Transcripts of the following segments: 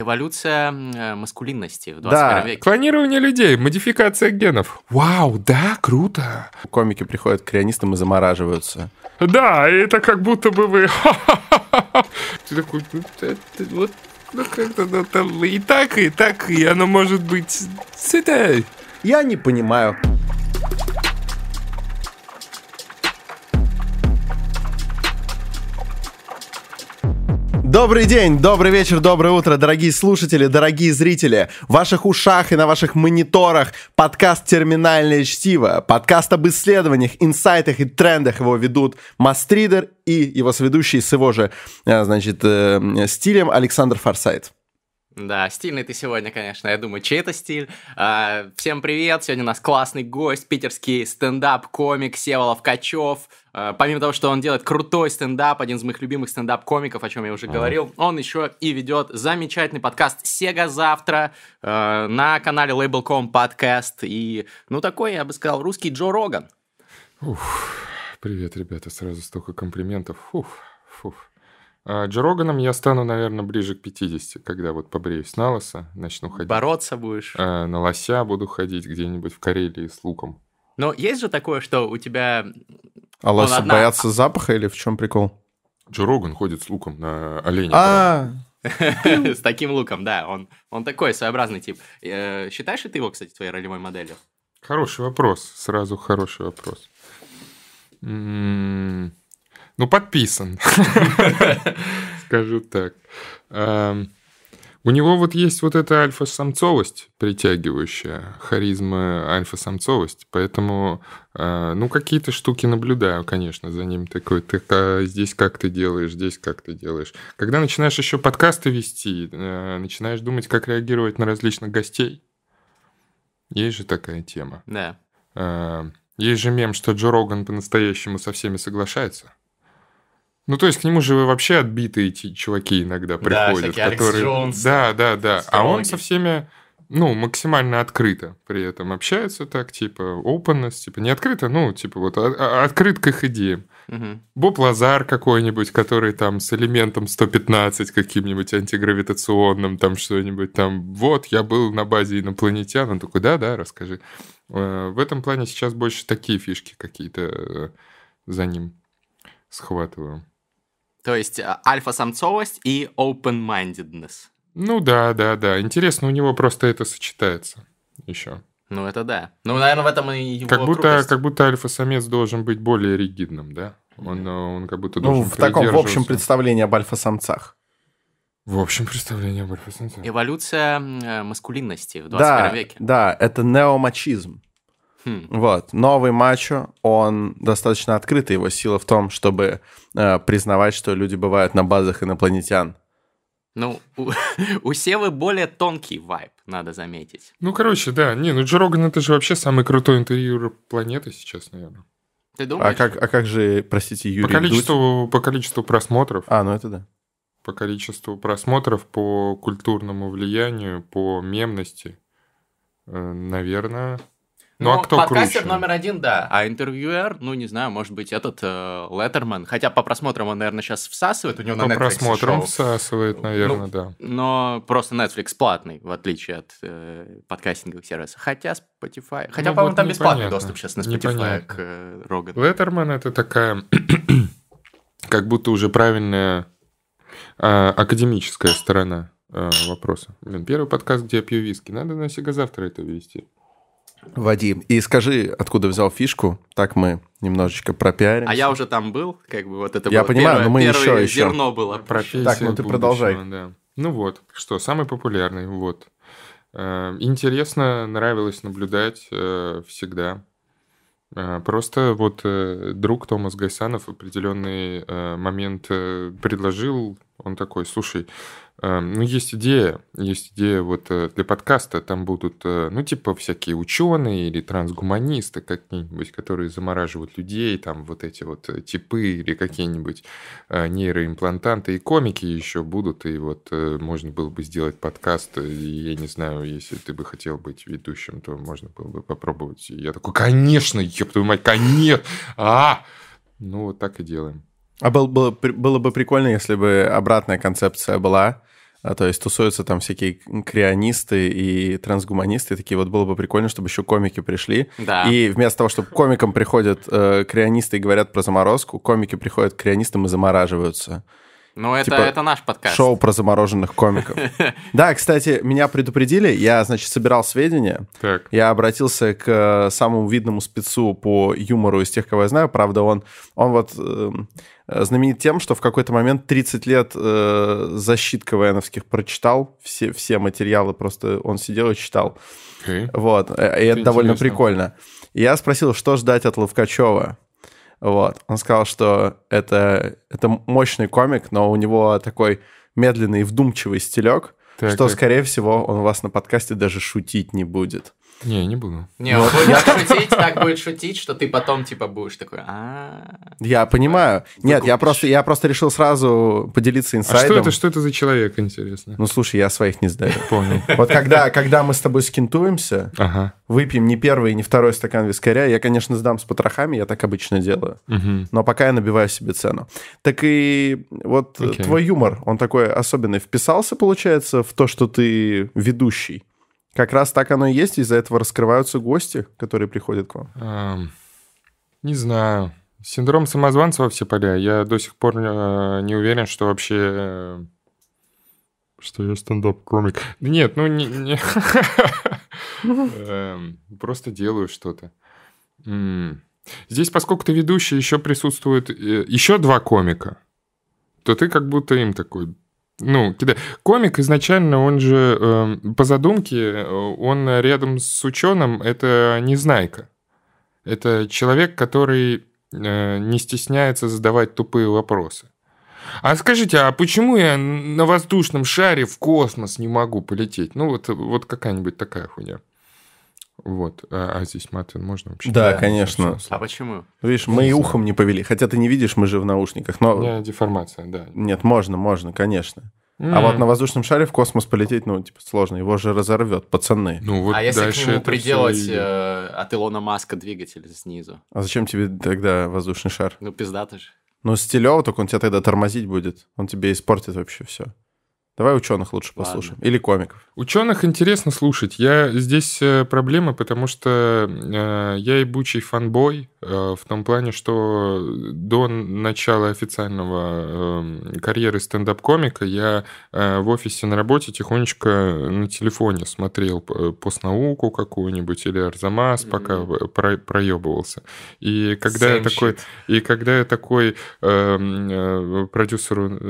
Эволюция э, маскулинности в 21 Да. веке. Клонирование людей, модификация генов. Вау, да, круто. Комики приходят к креанистам и замораживаются. Да, это как будто бы вы... Ты такой, ну, это вот, ну, как-то ну, там и так, и так, и оно может быть... Это... Я не понимаю. Добрый день, добрый вечер, доброе утро, дорогие слушатели, дорогие зрители. В ваших ушах и на ваших мониторах подкаст «Терминальное чтиво». Подкаст об исследованиях, инсайтах и трендах его ведут Мастридер и его сведущий с его же, э, значит, э, стилем Александр Форсайт. Да, стильный ты сегодня, конечно. Я думаю, чей это стиль. А, всем привет. Сегодня у нас классный гость, питерский стендап-комик Севолов Качев. А, помимо того, что он делает крутой стендап, один из моих любимых стендап-комиков, о чем я уже говорил, он еще и ведет замечательный подкаст «Сега завтра» э, на канале Label.com подкаст. И, ну, такой, я бы сказал, русский Джо Роган. Привет, ребята, сразу столько комплиментов. Фуф, фуф. А, Джо Роганом я стану, наверное, ближе к 50, когда вот побреюсь на лысо, начну ходить. Бороться будешь. А, на лося буду ходить где-нибудь в Карелии с луком. Но есть же такое, что у тебя А лоси одна- боятся запаха или в чем прикол? Джо Роган ходит с луком на оленя. А, с таким луком, да, он, он такой своеобразный тип. Э, Считаешь ли ты его, кстати, твоей ролевой моделью? Хороший вопрос, сразу хороший вопрос. М, Ну, подписан, скажу так. Ам, У него вот есть вот эта альфа-самцовость притягивающая, харизма альфа-самцовость, поэтому, а, ну, какие-то штуки наблюдаю, конечно, за ним. Такой, ты а, здесь как ты делаешь, здесь как ты делаешь. Когда начинаешь еще подкасты вести, э, начинаешь думать, как реагировать на различных гостей, есть же такая тема. Да. Э, Есть же мем, что Джо Роган по-настоящему со всеми соглашается. Ну, то есть к нему же вообще отбитые эти чуваки иногда приходят, Алекс которые... Джонс, да, да, да. А он со всеми, ну, максимально открыто при этом общается так, типа, openness, типа, не открыто, ну, типа, вот а- а- открыт к их идеям. Мгм. Боб Лазар какой-нибудь, который там с элементом 115 каким-нибудь антигравитационным, там что-нибудь там, вот, я был на базе инопланетян, он такой, да-да, расскажи. Э, В этом плане сейчас больше такие фишки какие-то э, за ним схватываю. То есть а, альфа-самцовость и open-mindedness. Ну да, да, да. Интересно, у него просто это сочетается еще. Ну, это да. Ну, наверное, в этом и его Как будто, крутость. как будто альфа-самец должен быть более ригидным, да? Он, э, он как будто ну, должен в таком, в общем представлении об альфа-самцах. В общем представлении об альфа-самце. Эволюция э, маскулинности в 21 Да, веке. да, это неомачизм. Хм. Вот, новый мачо, он достаточно открытый, его сила в том, чтобы э, признавать, что люди бывают на базах инопланетян. Ну, у, у Севы более тонкий вайб, надо заметить. Ну, короче, да. Не, ну Джо Роган это же вообще самый крутой интервьюер планеты сейчас, наверное. Ты думаешь? А как, а как же, простите, Юрий По Дудь? количеству, по количеству просмотров, А, ну это да. по количеству просмотров, по культурному влиянию, по мемности, э, наверное. Ну, а кто подкастер круче? номер один, да. А интервьюер, ну, не знаю, может быть, этот э, Леттерман. Хотя по просмотрам он, наверное, сейчас всасывает. У него По на Netflix просмотрам шоу. всасывает, наверное, Ну, да. Но просто Netflix платный, в отличие от э, подкастинговых сервисов. Хотя Spotify... Хотя, Ну, по-моему, вот там бесплатный непонятно. доступ сейчас на Spotify Непонятно. к э, Рогану. Леттерман это такая, как будто уже правильная а, академическая сторона а, вопроса. Блин, первый подкаст, где я пью виски. Надо на Сега завтра это вести. Вадим, и скажи, откуда взял фишку, так мы немножечко пропиарим. А я уже там был, как бы вот это Я было понимаю, первое, но мы первое еще- еще. зерно было. Профессия Так, ну ты будущего, продолжай. да. Ну вот, что, самый популярный, вот. Э, Интересно, нравилось наблюдать э, всегда. Э, Просто вот друг Томас Гайсанов в определенный момент предложил, он такой, слушай, ну есть идея, есть идея вот э, для подкаста, там будут, э, ну типа всякие ученые или трансгуманисты какие-нибудь, которые замораживают людей, там вот эти вот э, типы или какие-нибудь э, нейроимплантанты и комики еще будут, и вот э, можно было бы сделать подкаст, и я не знаю, если ты бы хотел быть ведущим, то можно было бы попробовать. И я такой, конечно, ёб твою мать, конечно! А! Ну, вот так и делаем. А был- было, было бы прикольно, если бы обратная концепция была. А, то есть тусуются там всякие крионисты и трансгуманисты, такие вот было бы прикольно, чтобы еще комики пришли. Да. И вместо того, чтобы комикам приходят э, крионисты и говорят про заморозку, комики приходят к крионистам и замораживаются. Ну, это, Типа, это наш подкаст. Шоу про замороженных комиков. Да, кстати, меня предупредили, я, значит, собирал сведения, Так. я обратился к э, самому видному спецу по юмору из тех, кого я знаю. Правда, он, он вот эм, знаменит тем, что в какой-то момент 30 лет э, защит КВНовских прочитал, все, все материалы просто он сидел и читал. Окей. Вот, э, и это довольно интересно. прикольно. И я спросил, что ждать от Ловкачева. Вот, он сказал, что это, это мощный комик, но у него такой медленный и вдумчивый стилек, Так, что, так. скорее всего, он у вас на подкасте даже шутить не будет. Не, не буду. Не, он будет шутить, так будет шутить, что ты потом, типа, будешь такой, а Я понимаю. Нет, я просто, я просто решил сразу поделиться А инсайдом. что это, что это за человек, интересно? Ну, слушай, я своих не сдаю. Понял. Вот когда, когда мы с тобой скинтуемся, Ага. выпьем не первый и не второй стакан вискаря, я, конечно, сдам с потрохами, я так обычно делаю. Но пока я набиваю себе цену. Так и вот э, твой юмор, он такой особенный. Вписался, получается, в то, что ты ведущий? Как раз так оно и есть, из-за этого раскрываются гости, которые приходят к вам. Ам, Не знаю. Синдром самозванца во все поля. Я до сих пор э, не уверен, что вообще... э, Что я стендап-комик. Да Нет, ну не... не- Эм, Просто делаю что-то. Здесь, поскольку ты ведущий, еще присутствует э, еще два комика, то ты как будто им такой... Ну, кида- комик изначально, он же эм, по задумке, э, он рядом с ученым, это незнайка. Это человек, который э, не стесняется задавать тупые вопросы. А скажите, а почему я на воздушном шаре в космос не могу полететь? Ну, вот, вот какая-нибудь такая хуйня. Вот. А, а здесь маты можно вообще? Да, Да, конечно. а почему? Видишь, мы и ухом не повели. Хотя ты не видишь, мы же в наушниках. У Но меня деформация, да. нет, можно, можно, конечно. А М. вот на воздушном шаре в космос полететь, ну, типа, сложно. Его же разорвет, пацаны. Ну, вот а если к нему приделать и- э, от Илона Маска двигатель снизу? А зачем тебе тогда воздушный шар? Ну, пиздато же. Ну, стилево, только он тебя тогда тормозить будет. Он тебе испортит вообще все. Давай ученых лучше Ладно. послушаем. Или комиков. Ученых интересно слушать. Я здесь э, проблема, потому что э, я ебучий фанбой в том плане, что до начала официального э, карьеры стендап-комика я э, в офисе на работе тихонечко на телефоне смотрел п- постнауку какую-нибудь или Арзамас, пока Мгм. про- проебывался. И когда я Same такой shit. и когда я такой э, э, продюсеру э,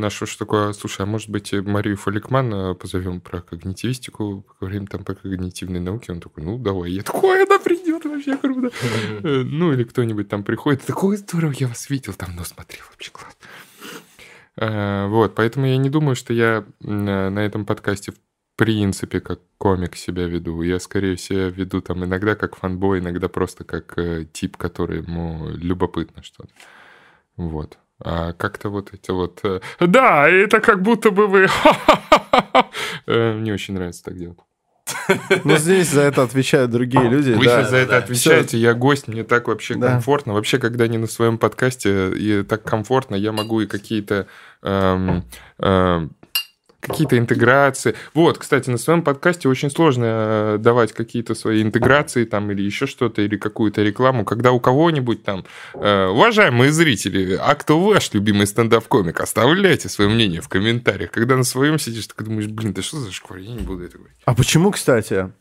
нашего, что такое, слушай, а может быть Марию Фаликман э, позовем про когнитивистику, поговорим там по когнитивной науке, он такой, ну давай, я такой, она придет вообще круто. Э, Ну или кто-нибудь там приходит, такой здорово, я вас видел, там, ну смотри, вообще класс. Э, Вот, поэтому я не думаю, что я на этом подкасте в принципе как комик себя веду. Я, скорее всего, веду там иногда как фанбой, иногда просто как э, тип, который ему любопытно что-то. Вот. А как-то вот эти вот... Да, это как будто бы вы... Мне очень нравится так делать. Ну, здесь за это отвечают другие люди. Вы да. сейчас за это да. отвечаете, я гость, мне так вообще Да. комфортно. Вообще, когда не на своем подкасте, и так комфортно, я могу и какие-то эм, эм, какие-то интеграции. Вот, кстати, на своем подкасте очень сложно э, давать какие-то свои интеграции там или еще что-то, или какую-то рекламу, когда у кого-нибудь там, э, уважаемые зрители, а кто ваш любимый стендап-комик, оставляйте свое мнение в комментариях. Когда на своем сидишь, ты думаешь, блин, да что за шквар, я не буду это говорить. А почему, кстати?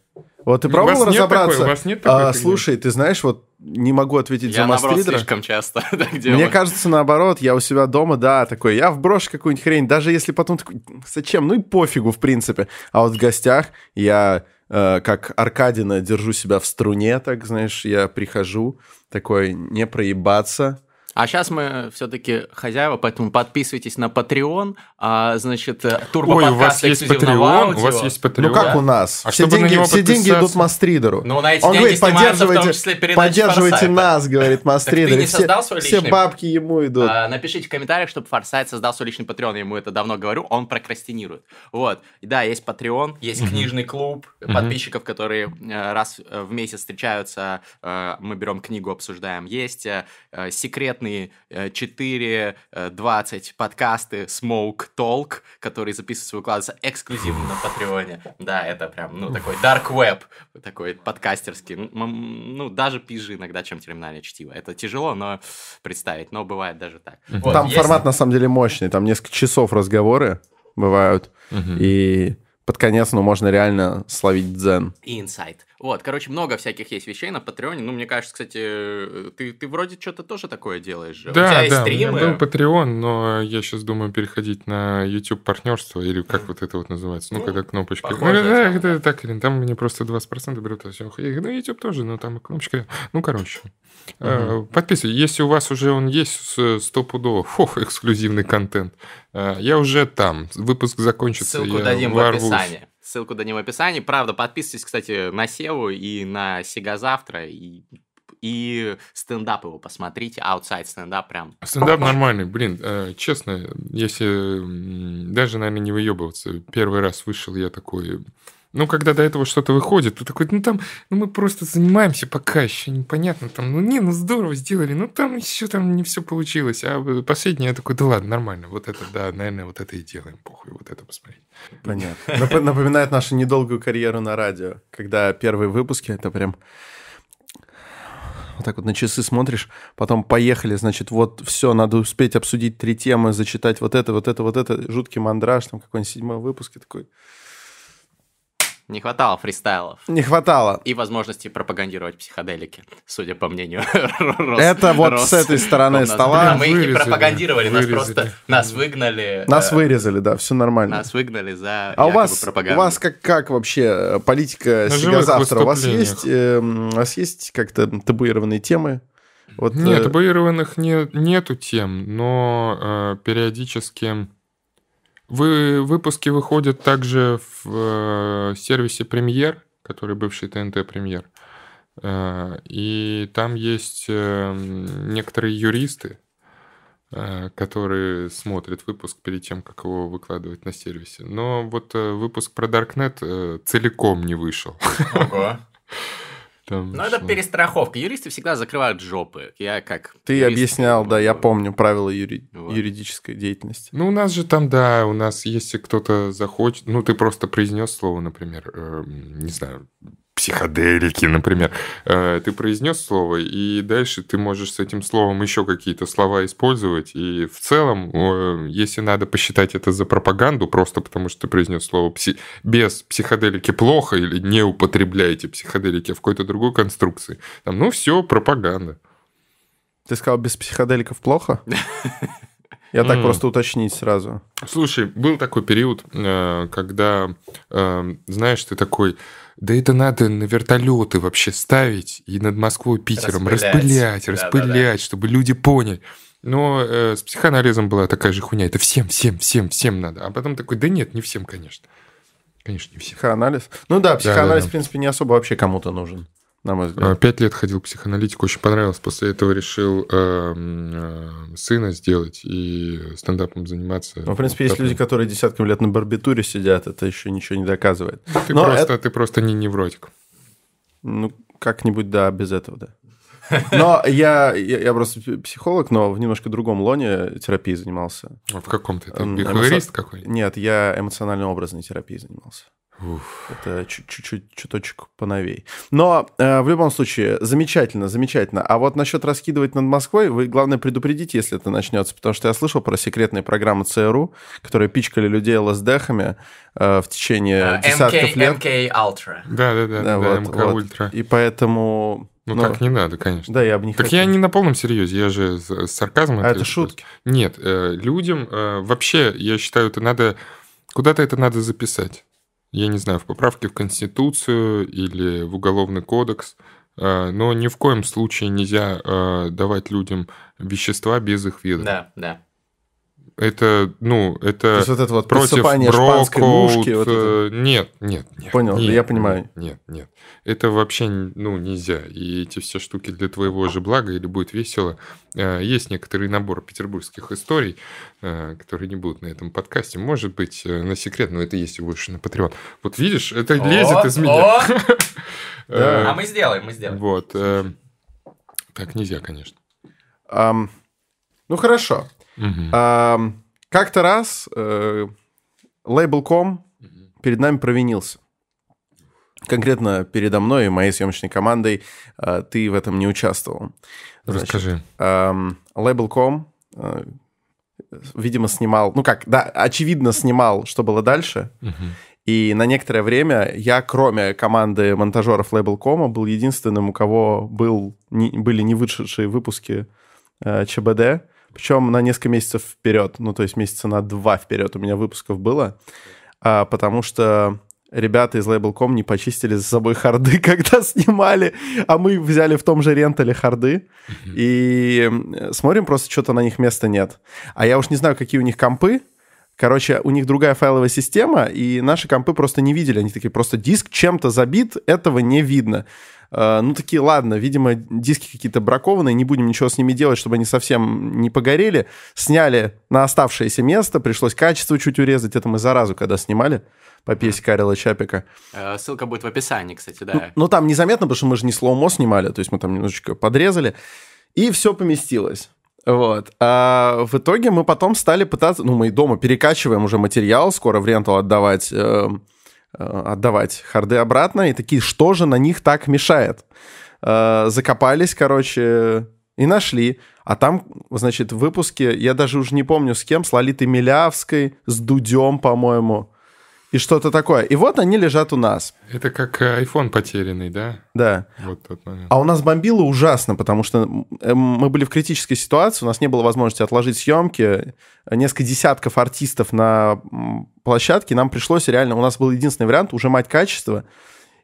Вот ты У пробовал разобраться? такой- у вас нет такой А, фигни? слушай, ты знаешь, вот не могу ответить Я, за наоборот, мастридера. слишком часто так делаю. Мне кажется, наоборот, я у себя дома, да, такой, я вброшу какую-нибудь хрень, даже если потом такой, зачем, ну и пофигу, в принципе. А вот в гостях я, э, как Аркадина, держу себя в струне, так, знаешь, я прихожу, такой, не проебаться. А сейчас мы все-таки хозяева, поэтому подписывайтесь на Patreon. А, значит, э, турбо Ой, у вас есть Patreon, у вас есть Patreon. Ну, как да. у нас. А все деньги, все деньги идут? Мастридеру. Ну, на эти Он деньги говорит, снимается в том поддерживайте, поддерживайте нас, говорит Мастридер. все, все бабки ему идут. А, напишите в комментариях, чтобы Форсайт создал свой личный Patreon. Я ему это давно говорю, он прокрастинирует. Вот. Да, есть Patreon, есть книжный клуб подписчиков, которые э, раз э, в месяц встречаются, э, мы берем книгу, обсуждаем. Есть э, э, секретные э, 4.20 подкасты Smoke Talk, которые записываются и выкладываются эксклюзивно на Патреоне. Да, это прям, ну, такой dark web, такой подкастерский. Ну, даже пизже иногда, чем терминальное чтиво. Это тяжело, но представить, но бывает даже так. Вот, Там есть- формат на самом деле мощный, там несколько часов разговоры бывают, и под конец, ну, можно реально словить дзен. и инсайт. Вот, короче, много всяких есть вещей на Патреоне. Ну, мне кажется, кстати, ты, ты вроде что-то тоже такое делаешь же. у тебя Да, есть да, стримы. был Patreon, но я сейчас думаю переходить на YouTube партнерство, или как вот это вот называется, ну, Ну, когда кнопочка. Ну, да, да. это так, Ирин, там мне просто 20% берут, а все. Ну, YouTube тоже, но там кнопочка. Ну, короче. Э, Подписывайтесь. Если у вас уже он есть, стопудово, фух, эксклюзивный контент. Э, Я уже там. Выпуск закончится. Ссылку дадим в описании. Ссылку дадим в описании. Правда, подписывайтесь, кстати, на Севу и на Сега завтра. И, и стендап его посмотрите. Outside стендап прям. Стендап нормальный, блин, э, честно, если даже, наверное, не выебываться, первый раз вышел я такой, ну, когда до этого что-то выходит, ты такой, ну, там, ну, мы просто занимаемся пока еще, непонятно, там, ну, не, ну, здорово сделали, ну, там еще там не все получилось, а последнее я такой, да ладно, нормально, вот это, да, наверное, вот это и делаем, похуй, вот это посмотреть. Понятно. Нап- Напоминает нашу недолгую карьеру на радио, когда первые выпуски, это прям... Вот так вот на часы смотришь, потом поехали, значит, вот все, надо успеть обсудить три темы, зачитать вот это, вот это, вот это, жуткий мандраж, там какой-нибудь седьмой выпуск, и такой... Не хватало фристайлов. Не хватало. И возможности пропагандировать психоделики, судя по мнению Рос- Это вот Рос- с этой стороны стола. Да, мы их не Вырезали, пропагандировали, нас вырезали. просто нас выгнали. Нас э, вырезали, да, все нормально. Нас выгнали за А у вас, у вас как, как вообще э, политика На Сега живых завтра? У вас есть, э, м, у вас есть как-то табуированные темы? Вот, Нет, э, табуированных не, нету тем, но э, периодически вы, выпуски выходят также в э, сервисе Премьер, который бывший ТНТ Премьер. Э, и там есть э, некоторые юристы, э, которые смотрят выпуск перед тем, как его выкладывать на сервисе. Но вот э, выпуск про Darknet э, целиком не вышел. Ого. Там Ну, это перестраховка. Юристы всегда закрывают жопы. Я как... Ты юрист объяснял, да, я помню правила юри- Вот. юридической деятельности. Ну, у нас же там, да, у нас, если кто-то захочет, ну, ты просто произнес слово, например, эм, не знаю, психоделики, например. Э, ты произнес слово, и дальше ты можешь с этим словом еще какие-то слова использовать. И в целом, э, если надо посчитать это за пропаганду, просто потому что ты произнес слово пси- без психоделики плохо или не употребляйте психоделики в какой-то другой конструкции, там, ну, все, пропаганда. Ты сказал, без психоделиков плохо? Я так М. просто уточнить сразу. Слушай, был такой период, э, когда, э, знаешь, ты такой, да это надо на вертолеты вообще ставить и над Москвой, Питером Распылять. распылять, Да-да-да. распылять, чтобы люди поняли. Но э, с психоанализом была такая же хуйня. Это всем, всем, всем, всем надо. А потом такой, да нет, не всем, конечно. Конечно, не всем. Психоанализ? Ну да, психоанализ, Да-да-да. в принципе, не особо вообще кому-то нужен, на мой взгляд. Э, Пять лет ходил к психоаналитику, очень понравилось. После этого решил э, м, э, сына сделать и стендапом заниматься. Ну, в принципе, есть Потом. люди, которые десятками лет на барбитуре сидят, это еще ничего не доказывает. Ты, Но просто, ты просто не невротик. Ну, как-нибудь, да, без этого, да. Но я, я, я просто психолог, но в немножко другом лоне терапии занимался. А В каком-то ты Эм, бихевиорист эмоци- какой? Нет, я эмоционально-образной терапией занимался. Уф. Это чуть- чуть-чуть, чуточек поновей. Но э, в любом случае, замечательно, замечательно. А вот насчет раскидывать над Москвой, вы, главное, предупредите, если это начнется, потому что я слышал про секретные программы ЦРУ, которые пичкали людей ЛСДхами э, в течение Э, десятков MK, лет. MK Ultra. Да, да, да, Да, да, вот, МК вот. Ультра. И поэтому... Ну, ну, так не надо, конечно. Да, я бы не Так хотел. я не на полном серьезе, я же с с сарказмом. А это шутки? Нет, э, людям э, вообще, я считаю, это надо... Куда-то это надо записать. Я не знаю, в поправке в Конституцию или в Уголовный кодекс. Э, Но ни в коем случае нельзя э, давать людям вещества без их ведома. Да, да. Это, ну, То это есть вот это вот против подсыпание шпанской брокоут, мушки. вот это. э, Нет, нет, нет. Понял, нет, я понимаю. Нет, нет. Это вообще, ну, нельзя. И эти все штуки для твоего же блага или будет весело. Э, Есть некоторый набор петербургских историй, э, которые не будут на этом подкасте. Может быть, на секрет, но это есть и больше на Patreon. Вот видишь, это лезет из меня. А мы сделаем, мы сделаем. Вот. Так нельзя, конечно. Ну хорошо. Мгм. А, Как-то раз э, Label.com перед нами провинился. Конкретно передо мной и моей съемочной командой э, ты в этом не участвовал. Значит, Расскажи. эм, Label.com, э, видимо, снимал, ну как, да, очевидно снимал, что было дальше. Мгм. И на некоторое время я, кроме команды монтажеров Label.com, был единственным, у кого был, не- были не вышедшие выпуски э, ЧБД. Причем на несколько месяцев вперед, ну то есть месяца на два вперед у меня выпусков было. А, потому что ребята из Label.com не почистили за собой харды, когда снимали, а мы взяли в том же рентале харды. И смотрим, просто что-то на них места нет. А я уж не знаю, какие у них компы. Короче, у них другая файловая система, и наши компы просто не видели. Они такие, просто диск чем-то забит, этого не видно. Э, Ну, такие, ладно, видимо, диски какие-то бракованные, не будем ничего с ними делать, чтобы они совсем не погорели. Сняли на оставшееся место, пришлось качество чуть урезать. Это мы заразу, когда снимали по пьесе Карела Чапика. Э, Ссылка будет в описании, кстати, Ну, да. ну, там незаметно, потому что мы же не слоумо снимали, то есть мы там немножечко подрезали, и все поместилось. Вот. А в итоге мы потом стали пытаться, ну, мы и дома перекачиваем уже материал, скоро в рентал отдавать, э, э, отдавать харды обратно, и такие, что же на них так мешает? Э, закопались, короче, и нашли. А там, значит, в выпуске, я даже уже не помню с кем, с Лолитой Милявской, с Дудем, по-моему, и что-то такое. И вот они лежат у нас. Это как э, iPhone потерянный, да? Да. Вот тот момент. А у нас бомбило ужасно, потому что м, мы были в критической ситуации, у нас не было возможности отложить съемки, несколько десятков артистов на площадке, нам пришлось реально, у нас был единственный вариант ужимать качество.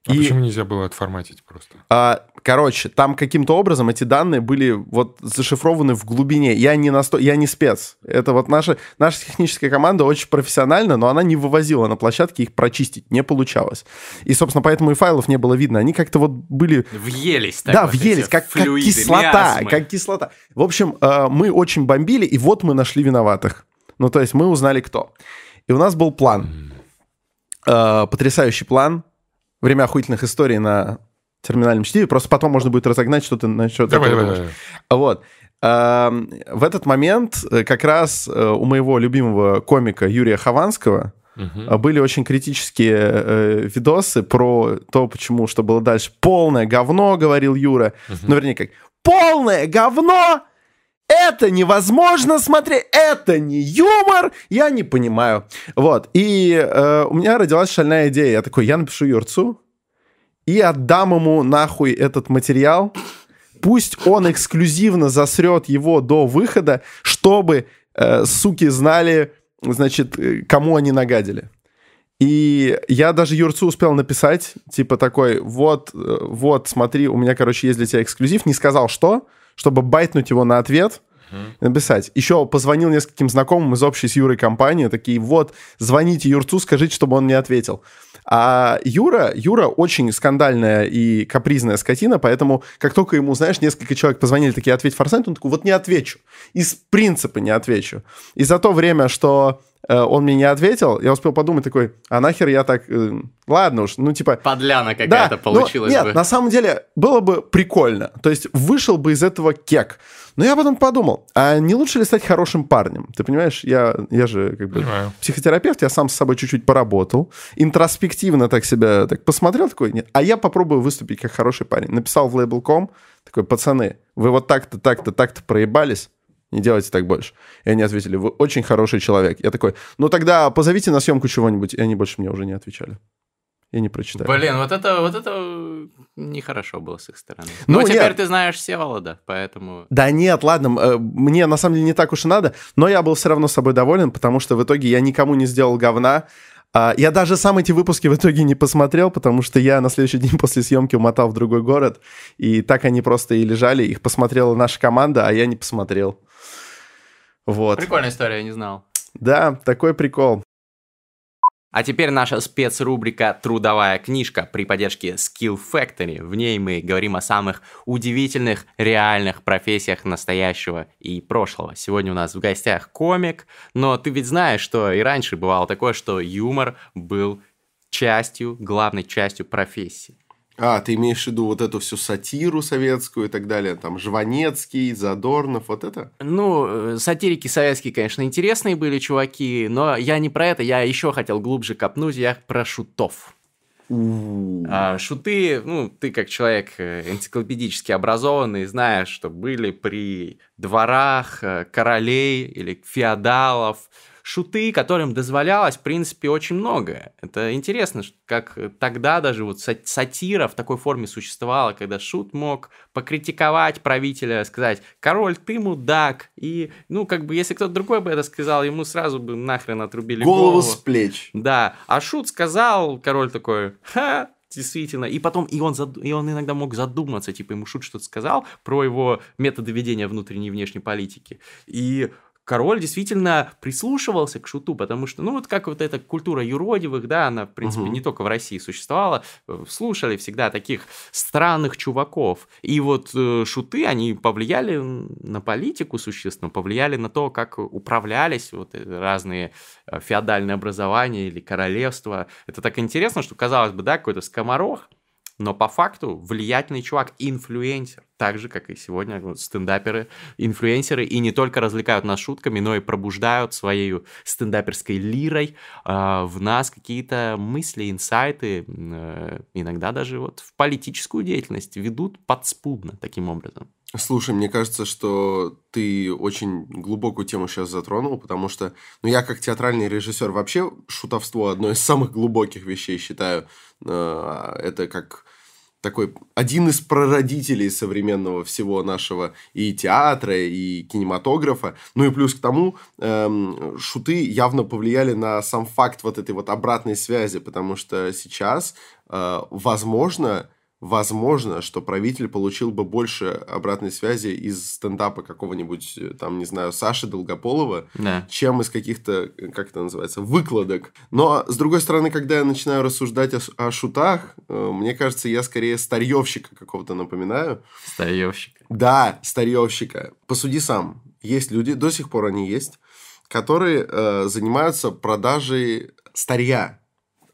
А И, почему нельзя было отформатить просто? а, короче, там каким-то образом эти данные были вот зашифрованы в глубине. Я не, насто... я не спец. Это вот наша, наша техническая команда очень профессиональна, но она не вывозила на площадке их прочистить, не получалось. И, собственно, поэтому и файлов не было видно. Они как-то вот были Въелись так да, вот въелись, как, как флюиды, кислота, миазмы. как кислота. В общем, э, мы очень бомбили, и вот мы нашли виноватых. Ну, то есть мы узнали, кто. И у нас был план. Э, потрясающий план. Время охуительных историй на терминальном чтиве. Просто потом можно будет разогнать что-то на что Давай, давай, давай. Вот. В этот момент э, как раз э, у моего любимого комика Юрия Хованского а, были очень критические э, видосы про то, почему, что было дальше. Полное говно, говорил Юра. Ну, вернее, как, полное говно! Это невозможно смотреть, это не юмор, я не понимаю. Вот, и э, у меня родилась шальная идея. Я такой, я напишу Юрцу и отдам ему нахуй этот материал. Пусть он эксклюзивно засрет его до выхода, чтобы э, суки знали, значит, э, кому они нагадили. И я даже Юрцу успел написать, типа такой, вот, э, вот, смотри, у меня, короче, есть для тебя эксклюзив. Не сказал, что, чтобы байтнуть его на ответ, написать. Еще позвонил нескольким знакомым из общей с Юрой компании, такие, вот, звоните Юрцу, скажите, чтобы он мне ответил. А Юра, Юра очень скандальная и капризная скотина, поэтому как только ему, знаешь, несколько человек позвонили, такие, ответь форсайт, он такой, вот не отвечу. Из принципа не отвечу. И за то время, что он мне не ответил, я успел подумать такой, а нахер я так... э, ладно уж, ну типа... Подляна Да, какая-то ну, получилась нет, бы. на самом деле было бы прикольно. То есть вышел бы из этого кек. Но я потом подумал, а не лучше ли стать хорошим парнем? Ты понимаешь, я, я же как бы Понимаю. психотерапевт, я сам с собой чуть-чуть поработал, интроспективно так себя так посмотрел, такой, нет, а я попробую выступить как хороший парень. Написал в Label.com, такой, пацаны, вы вот так-то, так-то, так-то проебались, не делайте так больше. И они ответили, вы очень хороший человек. Я такой, ну тогда позовите на съемку чего-нибудь. И они больше мне уже не отвечали. Я не прочитал. Блин, вот это, вот это нехорошо было с их стороны. Ну, Ну, теперь нет. ты знаешь Всеволода, поэтому... Да нет, ладно, э, мне на самом деле не так уж и надо, но я был все равно с собой доволен, потому что в итоге я никому не сделал говна. А, Я даже сам эти выпуски в итоге не посмотрел, потому что я на следующий день после съемки умотал в другой город, и так они просто и лежали, их посмотрела наша команда, а я не посмотрел. Вот. Прикольная история, я не знал. Да, такой прикол. А теперь наша спецрубрика «Трудовая книжка» при поддержке Skill Factory. В ней мы говорим о самых удивительных, реальных профессиях настоящего и прошлого. Сегодня у нас в гостях комик, но ты ведь знаешь, что и раньше бывало такое, что юмор был частью, главной частью профессии. А, ты имеешь в виду вот эту всю сатиру советскую и так далее, там, Жванецкий, Задорнов, вот это? Ну, э, сатирики советские, конечно, интересные были чуваки, но я не про это, я еще хотел глубже копнуть, я про шутов. А, шуты, ну, ты как человек э, энциклопедически образованный, знаешь, что были при дворах э, королей или феодалов, шуты, которым дозволялось, в принципе, очень многое. Это интересно, как тогда даже вот сатира в такой форме существовала, когда шут мог покритиковать правителя, сказать, король, ты мудак, и, ну, как бы, если кто-то другой бы это сказал, ему сразу бы нахрен отрубили голову. Голову с плеч. Да, а шут сказал, король такой, ха, действительно. И потом, и он, зад... и он иногда мог задуматься, типа, ему Шут что-то сказал про его методы ведения внутренней и внешней политики. И король действительно прислушивался к шуту, потому что, ну, вот как вот эта культура юродивых, да, она, в принципе, угу. не только в России существовала, э, слушали всегда таких странных чуваков. И вот э, шуты, они повлияли на политику существенно, повлияли на то, как управлялись вот э, разные э, феодальные образования или королевства. Это так интересно, что, казалось бы, да, какой-то скоморох, но по факту влиятельный чувак, инфлюенсер, так же, как и сегодня вот, стендаперы, инфлюенсеры, и не только развлекают нас шутками, но и пробуждают своей стендаперской лирой э, в нас какие-то мысли, инсайты, э, иногда даже вот в политическую деятельность ведут подспудно таким образом. Слушай, мне кажется, что ты очень глубокую тему сейчас затронул, потому что, ну, я как театральный режиссер вообще шутовство одно из самых глубоких вещей считаю. Э, это как такой один из прародителей современного всего нашего и театра, и кинематографа. Ну и плюс к тому, эм, шуты явно повлияли на сам факт вот этой вот обратной связи, потому что сейчас, э, возможно, возможно, что правитель получил бы больше обратной связи из стендапа какого-нибудь, э, там, не знаю, Саши Долгополова, да. чем из каких-то, э, как это называется, выкладок. Но, с другой стороны, когда я начинаю рассуждать о, о шутах, э, мне кажется, я скорее старьевщика какого-то напоминаю. Старьевщика. Да, старьевщика. Посуди сам. Есть люди, до сих пор они есть, которые э, занимаются продажей старья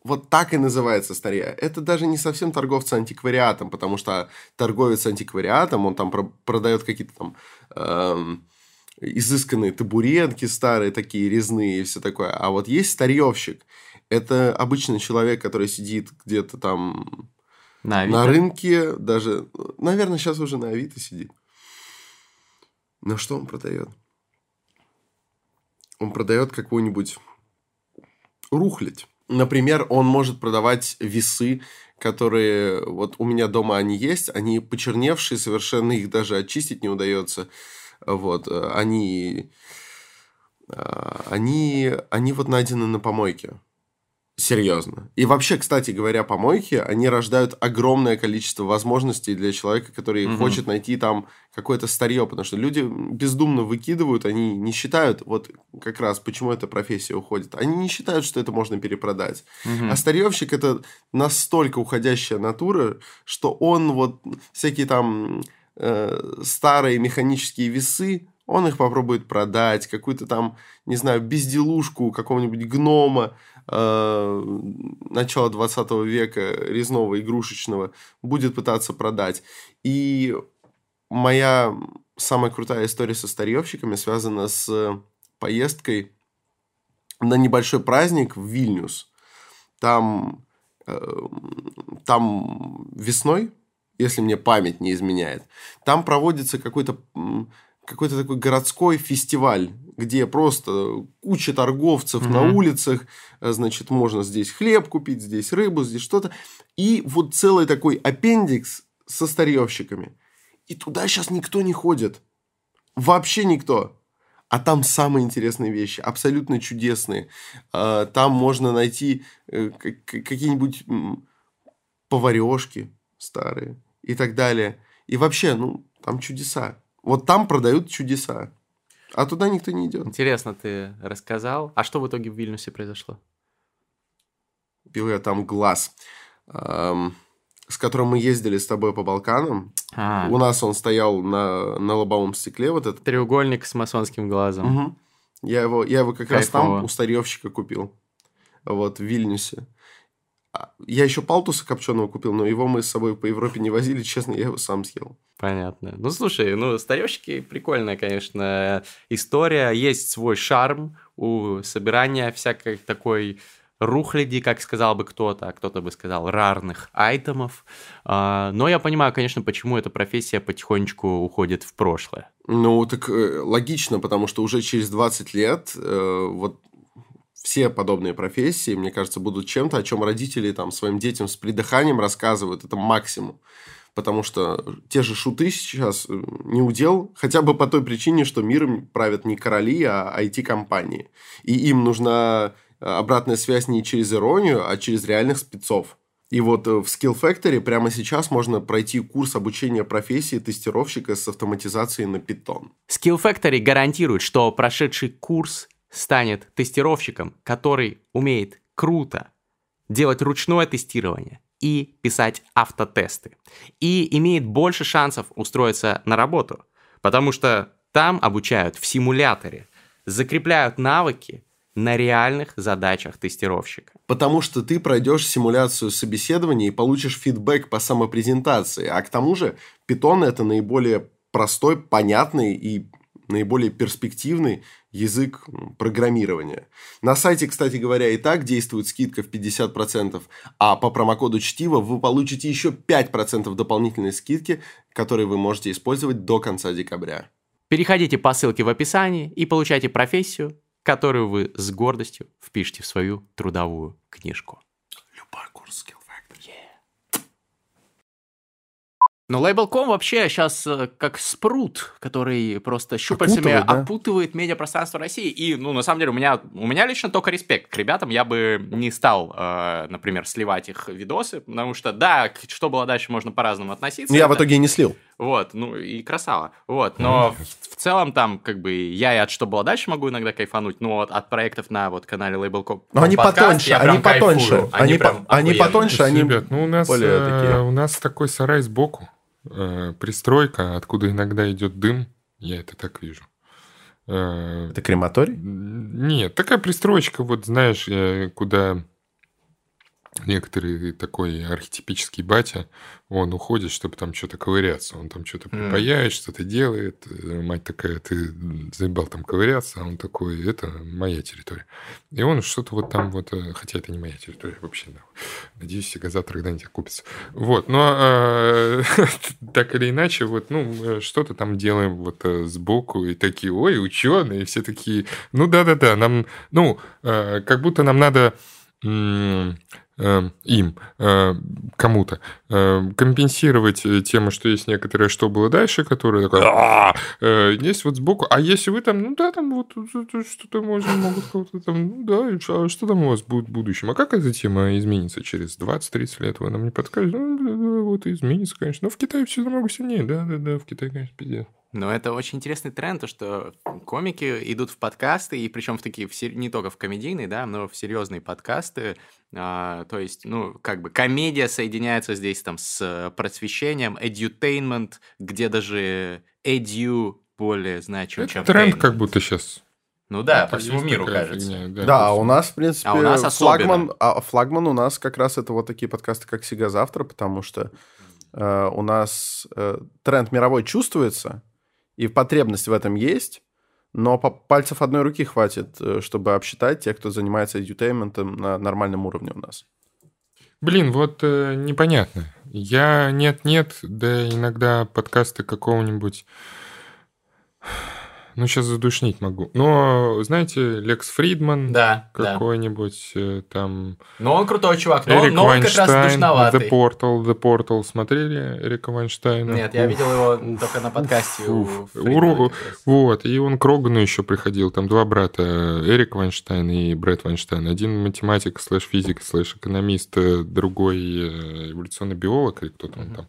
вот так и называется старья. Это даже не совсем торговцы антиквариатом, потому что торговец антиквариатом, он там продает какие-то там эм, изысканные табуретки старые, такие резные и все такое. А вот есть старьевщик. Это обычный человек, который сидит где-то там на, на рынке, даже, наверное, сейчас уже на Авито сидит. Но что он продает? Он продает какую-нибудь рухлядь Например, он может продавать весы, которые вот у меня дома они есть, они почерневшие совершенно, их даже очистить не удается. Вот, они, а, они, они вот найдены на помойке. Серьезно. И вообще, кстати говоря, помойки, они рождают огромное количество возможностей для человека, который угу. хочет найти там какое-то старье, потому что люди бездумно выкидывают, они не считают, вот как раз почему эта профессия уходит, они не считают, что это можно перепродать. Угу. А старьевщик это настолько уходящая натура, что он вот всякие там э, старые механические весы, он их попробует продать, какую-то там, не знаю, безделушку какого-нибудь гнома, э, начала 20 века резного игрушечного будет пытаться продать. И моя самая крутая история со старьевщиками связана с поездкой на небольшой праздник в Вильнюс. Там, э, там весной, если мне память не изменяет, там проводится какой-то какой-то такой городской фестиваль, где просто куча торговцев mm-hmm. на улицах, э, значит, можно здесь хлеб купить, здесь рыбу, здесь что-то. И вот целый такой аппендикс со старьевщиками. И туда сейчас никто не ходит. Вообще никто. А там самые интересные вещи, абсолютно чудесные. А, там можно найти э, какие-нибудь поварешки старые и так далее. И вообще, ну, там чудеса. Вот там продают чудеса. А туда никто не идет. Интересно, ты рассказал. А что в итоге в Вильнюсе произошло? Пил я там глаз, эм, с которым мы ездили с тобой по Балканам. А. У нас он стоял на, на лобовом стекле. Вот этот. Треугольник с масонским глазом. Угу. Я, его, я его как Кайфово. раз там у старьевщика купил. Вот, в Вильнюсе. А, я еще палтуса копченого купил, но его мы с собой по Европе не возили, честно, я его сам съел. Понятно. Ну, слушай, ну, старевщики прикольная, конечно, история. Есть свой шарм у собирания всякой такой рухляди, как сказал бы кто-то, а кто-то бы сказал рарных айтемов. А, но я понимаю, конечно, почему эта профессия потихонечку уходит в прошлое. Ну, так э, логично, потому что уже через 20 лет э, вот все подобные профессии, мне кажется, будут чем-то, о чем родители там своим детям с придыханием рассказывают. Это максимум. Потому что те же шуты сейчас э, не удел, хотя бы по той причине, что миром правят не короли, а IT-компании. И им нужна обратная связь не через иронию, а через реальных спецов. И вот в Skill Factory прямо сейчас можно пройти курс обучения профессии тестировщика с автоматизацией на Python. Skill Factory гарантирует, что прошедший курс станет тестировщиком, который умеет круто делать ручное тестирование и писать автотесты. И имеет больше шансов устроиться на работу, потому что там обучают в симуляторе, закрепляют навыки на реальных задачах тестировщика. Потому что ты пройдешь симуляцию собеседования и получишь фидбэк по самопрезентации. А к тому же Python это наиболее простой, понятный и наиболее перспективный язык программирования. На сайте, кстати говоря, и так действует скидка в 50%, а по промокоду Чтиво вы получите еще 5% дополнительной скидки, которые вы можете использовать до конца декабря. Переходите по ссылке в описании и получайте профессию, которую вы с гордостью впишете в свою трудовую книжку. Любой курс Skill Factory. Yeah. Но Label.com вообще сейчас э, как спрут, который просто щупальцами Окутывает, да? опутывает медиапространство России. И, ну, на самом деле, у меня, у меня лично только респект к ребятам. Я бы не стал, э, например, сливать их видосы, потому что, да, к- что было дальше, можно по-разному относиться. Ну, Я в Это- итоге и не слил. Вот, ну и красава. Вот, но в, в целом там как бы я и от что было дальше могу иногда кайфануть, но вот от проектов на вот канале Label.com. Но они подкаст потоньше, они потоньше. кайфую. Они, по- потоньше, они... Ребят, ну у нас, более э, такие. у нас такой сарай сбоку, э, пристройка, откуда иногда идет дым, я это так вижу. Э, Это крематорий? Нет, такая пристроечка, вот знаешь, э, куда некоторый такой архетипический батя, он уходит, чтобы там что-то ковыряться. Он там что-то припаяет, что-то делает. Мать такая, ты заебал там ковыряться, а он такой, это моя территория. И он что-то вот там вот, э, хотя это не моя территория вообще, да. Надеюсь, сегодня когда-нибудь окупится. Вот, но э, так или иначе, вот, ну, э, что-то там делаем вот сбоку, и такие, ой, ученые, все такие, ну, да-да-да, нам, ну, как будто нам надо им, э, кому-то, э, компенсировать э, тему, что есть некоторое, что было дальше, которое такое! Э, есть вот сбоку, а если вы там, ну да, там вот э, что-то можно, могут кого-то там, ну да, а что там у вас будет в будущем? А как эта тема изменится через 20-30 лет? Вы нам не подскажете? Ну, вот изменится, конечно. Но в Китае все намного сильнее, да-да-да, в Китае, конечно, пиздец. Но это очень интересный тренд, то, что комики идут в подкасты, и причем в такие, в не только в комедийные, да, но в серьезные подкасты. А, то есть, ну, как бы комедия соединяется здесь там с просвещением, edutainment, где даже edu более значимо, Это чем тренд как будто сейчас. Ну да, Это по всему миру, кажется. фигня, Да, а у нас, в принципе, А у нас флагман, а флагман у нас как раз это вот такие подкасты, как «Сига завтра», потому что э, у нас э, тренд мировой чувствуется, и потребность в этом есть, но пальцев одной руки хватит, э, чтобы обсчитать тех, кто занимается edutainment'ом на нормальном уровне у нас. Блин, вот э, непонятно. Я нет-нет, да иногда подкасты какого-нибудь... Ну, сейчас задушнить могу. Но, знаете, Лекс Фридман Да, да. какой-нибудь э, там... Но он крутой чувак, но, Эрик но он как раз Вайнштайн, душноватый. The Portal, The Portal. Смотрели Эрика Вайнштейна? Нет, я Уф. видел его только на подкасте у уф. Фридмана Уру-. Вот, и он к Рогану еще приходил, там два брата, Эрик Вайнштейн и Брэд Вайнштейн. Один математик, слэш физик, слэш экономист, другой э, эволюционный биолог или кто-то он Мгм. там.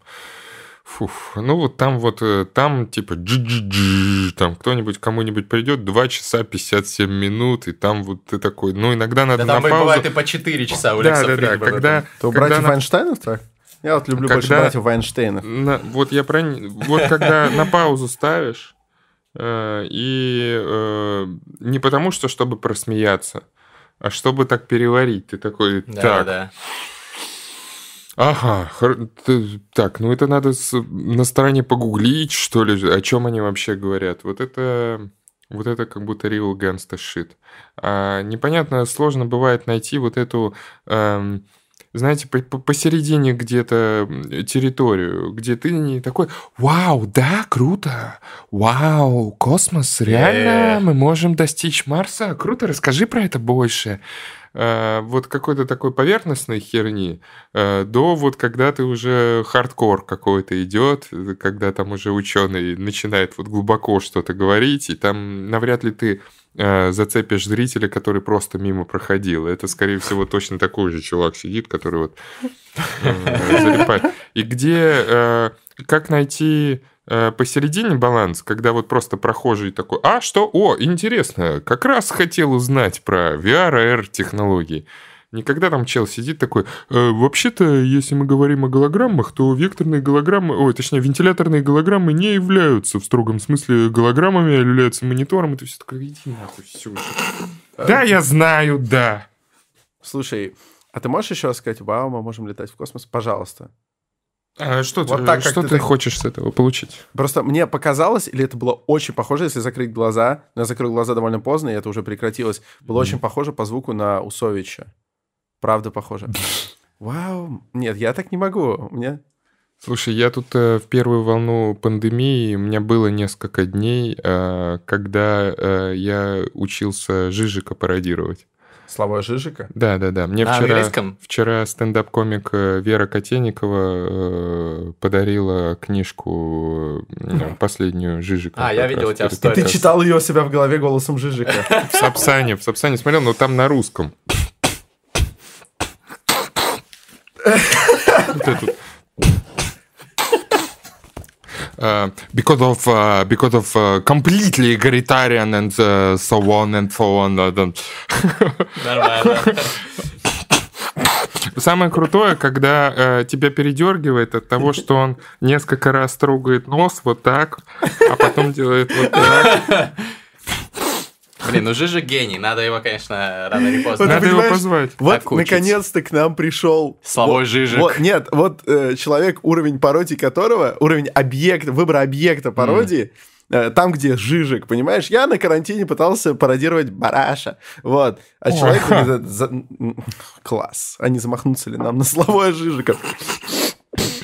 Фуф. Ну вот там вот, э, там типа джи там кто-нибудь кому-нибудь придет 2 часа 57 минут, и там вот ты такой, ну иногда надо Да там на паузу. бывает и по 4 часа у Да, Лекса да, да, когда, То у когда братьев на- Вайнштейнов так? Я вот люблю больше Когда- братьев Вайнштейнов. На- вот я про... Вот когда на паузу ставишь, э, и э, не потому что, чтобы просмеяться, а чтобы так переварить. Ты такой, Да, так, да. Ага, так, ну это надо с- на стороне погуглить, что ли, о чем они вообще говорят. Вот это, вот это как будто real gangsta shit. А, непонятно, сложно бывает найти вот эту, эм, знаете, по- по- посередине где-то территорию, где ты не такой, вау, да, круто, вау, космос, реально, мы можем достичь Марса, круто, расскажи про это больше. Э, вот какой-то такой поверхностной херни, э, до вот когда ты уже хардкор какой-то идет, э, когда там уже ученый начинает вот глубоко что-то говорить, и там навряд ли ты э, зацепишь зрителя, который просто мимо проходил. Это, скорее всего, точно такой же чувак сидит, который вот залипает. И где, как найти посередине баланс, когда вот просто прохожий такой, а что, о, интересно, как раз хотел узнать про VR, AR технологии. Никогда там чел сидит такой, «Э, вообще-то, если мы говорим о голограммах, то векторные голограммы, ой, точнее, вентиляторные голограммы не являются в строгом смысле голограммами, а являются монитором. И ты все такой, иди нахуй, все. Да, я знаю, да. Слушай, а ты можешь еще сказать, вау, мы можем летать в космос? Пожалуйста. А что Вот ты, так, что ты ты так- хочешь с этого получить? Просто мне показалось, или это было очень похоже, если закрыть глаза, но я закрыл глаза довольно поздно, и это уже прекратилось, было очень похоже по звуку на Усовича. Правда похоже. Вау. Нет, я так не могу. У меня... Слушай, я тут э, в первую волну пандемии, у меня было несколько дней, э, когда э, я учился Жижика пародировать. Слава Жижика. Да, да, да. Мне На вчера, английском? вчера стендап-комик э, Вера Котенникова э, подарила книжку э, последнюю Жижика. А, я видел у тебя в И ты читал ее у себя в голове голосом Жижика. В Сапсане, в Сапсане смотрел, но там на русском. Вот этот. Uh, because of uh, because of uh, completely egalitarian and uh, so on and so on. Нормально. Самое крутое, когда э, тебя передергивает от того, что он несколько раз трогает нос вот так, а потом делает вот так. Блин, ну Жижик гений, надо его, конечно, рано или поздно. Вот Надо его позвать. Вот, наконец-то к нам пришел... Славой Вот- Жижик. вот- нет, вот э, человек, уровень пародии которого, уровень объекта, выбора объекта пародии, э, там, где Жижик, понимаешь? Я на карантине пытался пародировать Бараша, вот. А человек... за- за- м, Класс. Они замахнутся ли нам на Славоя Жижека?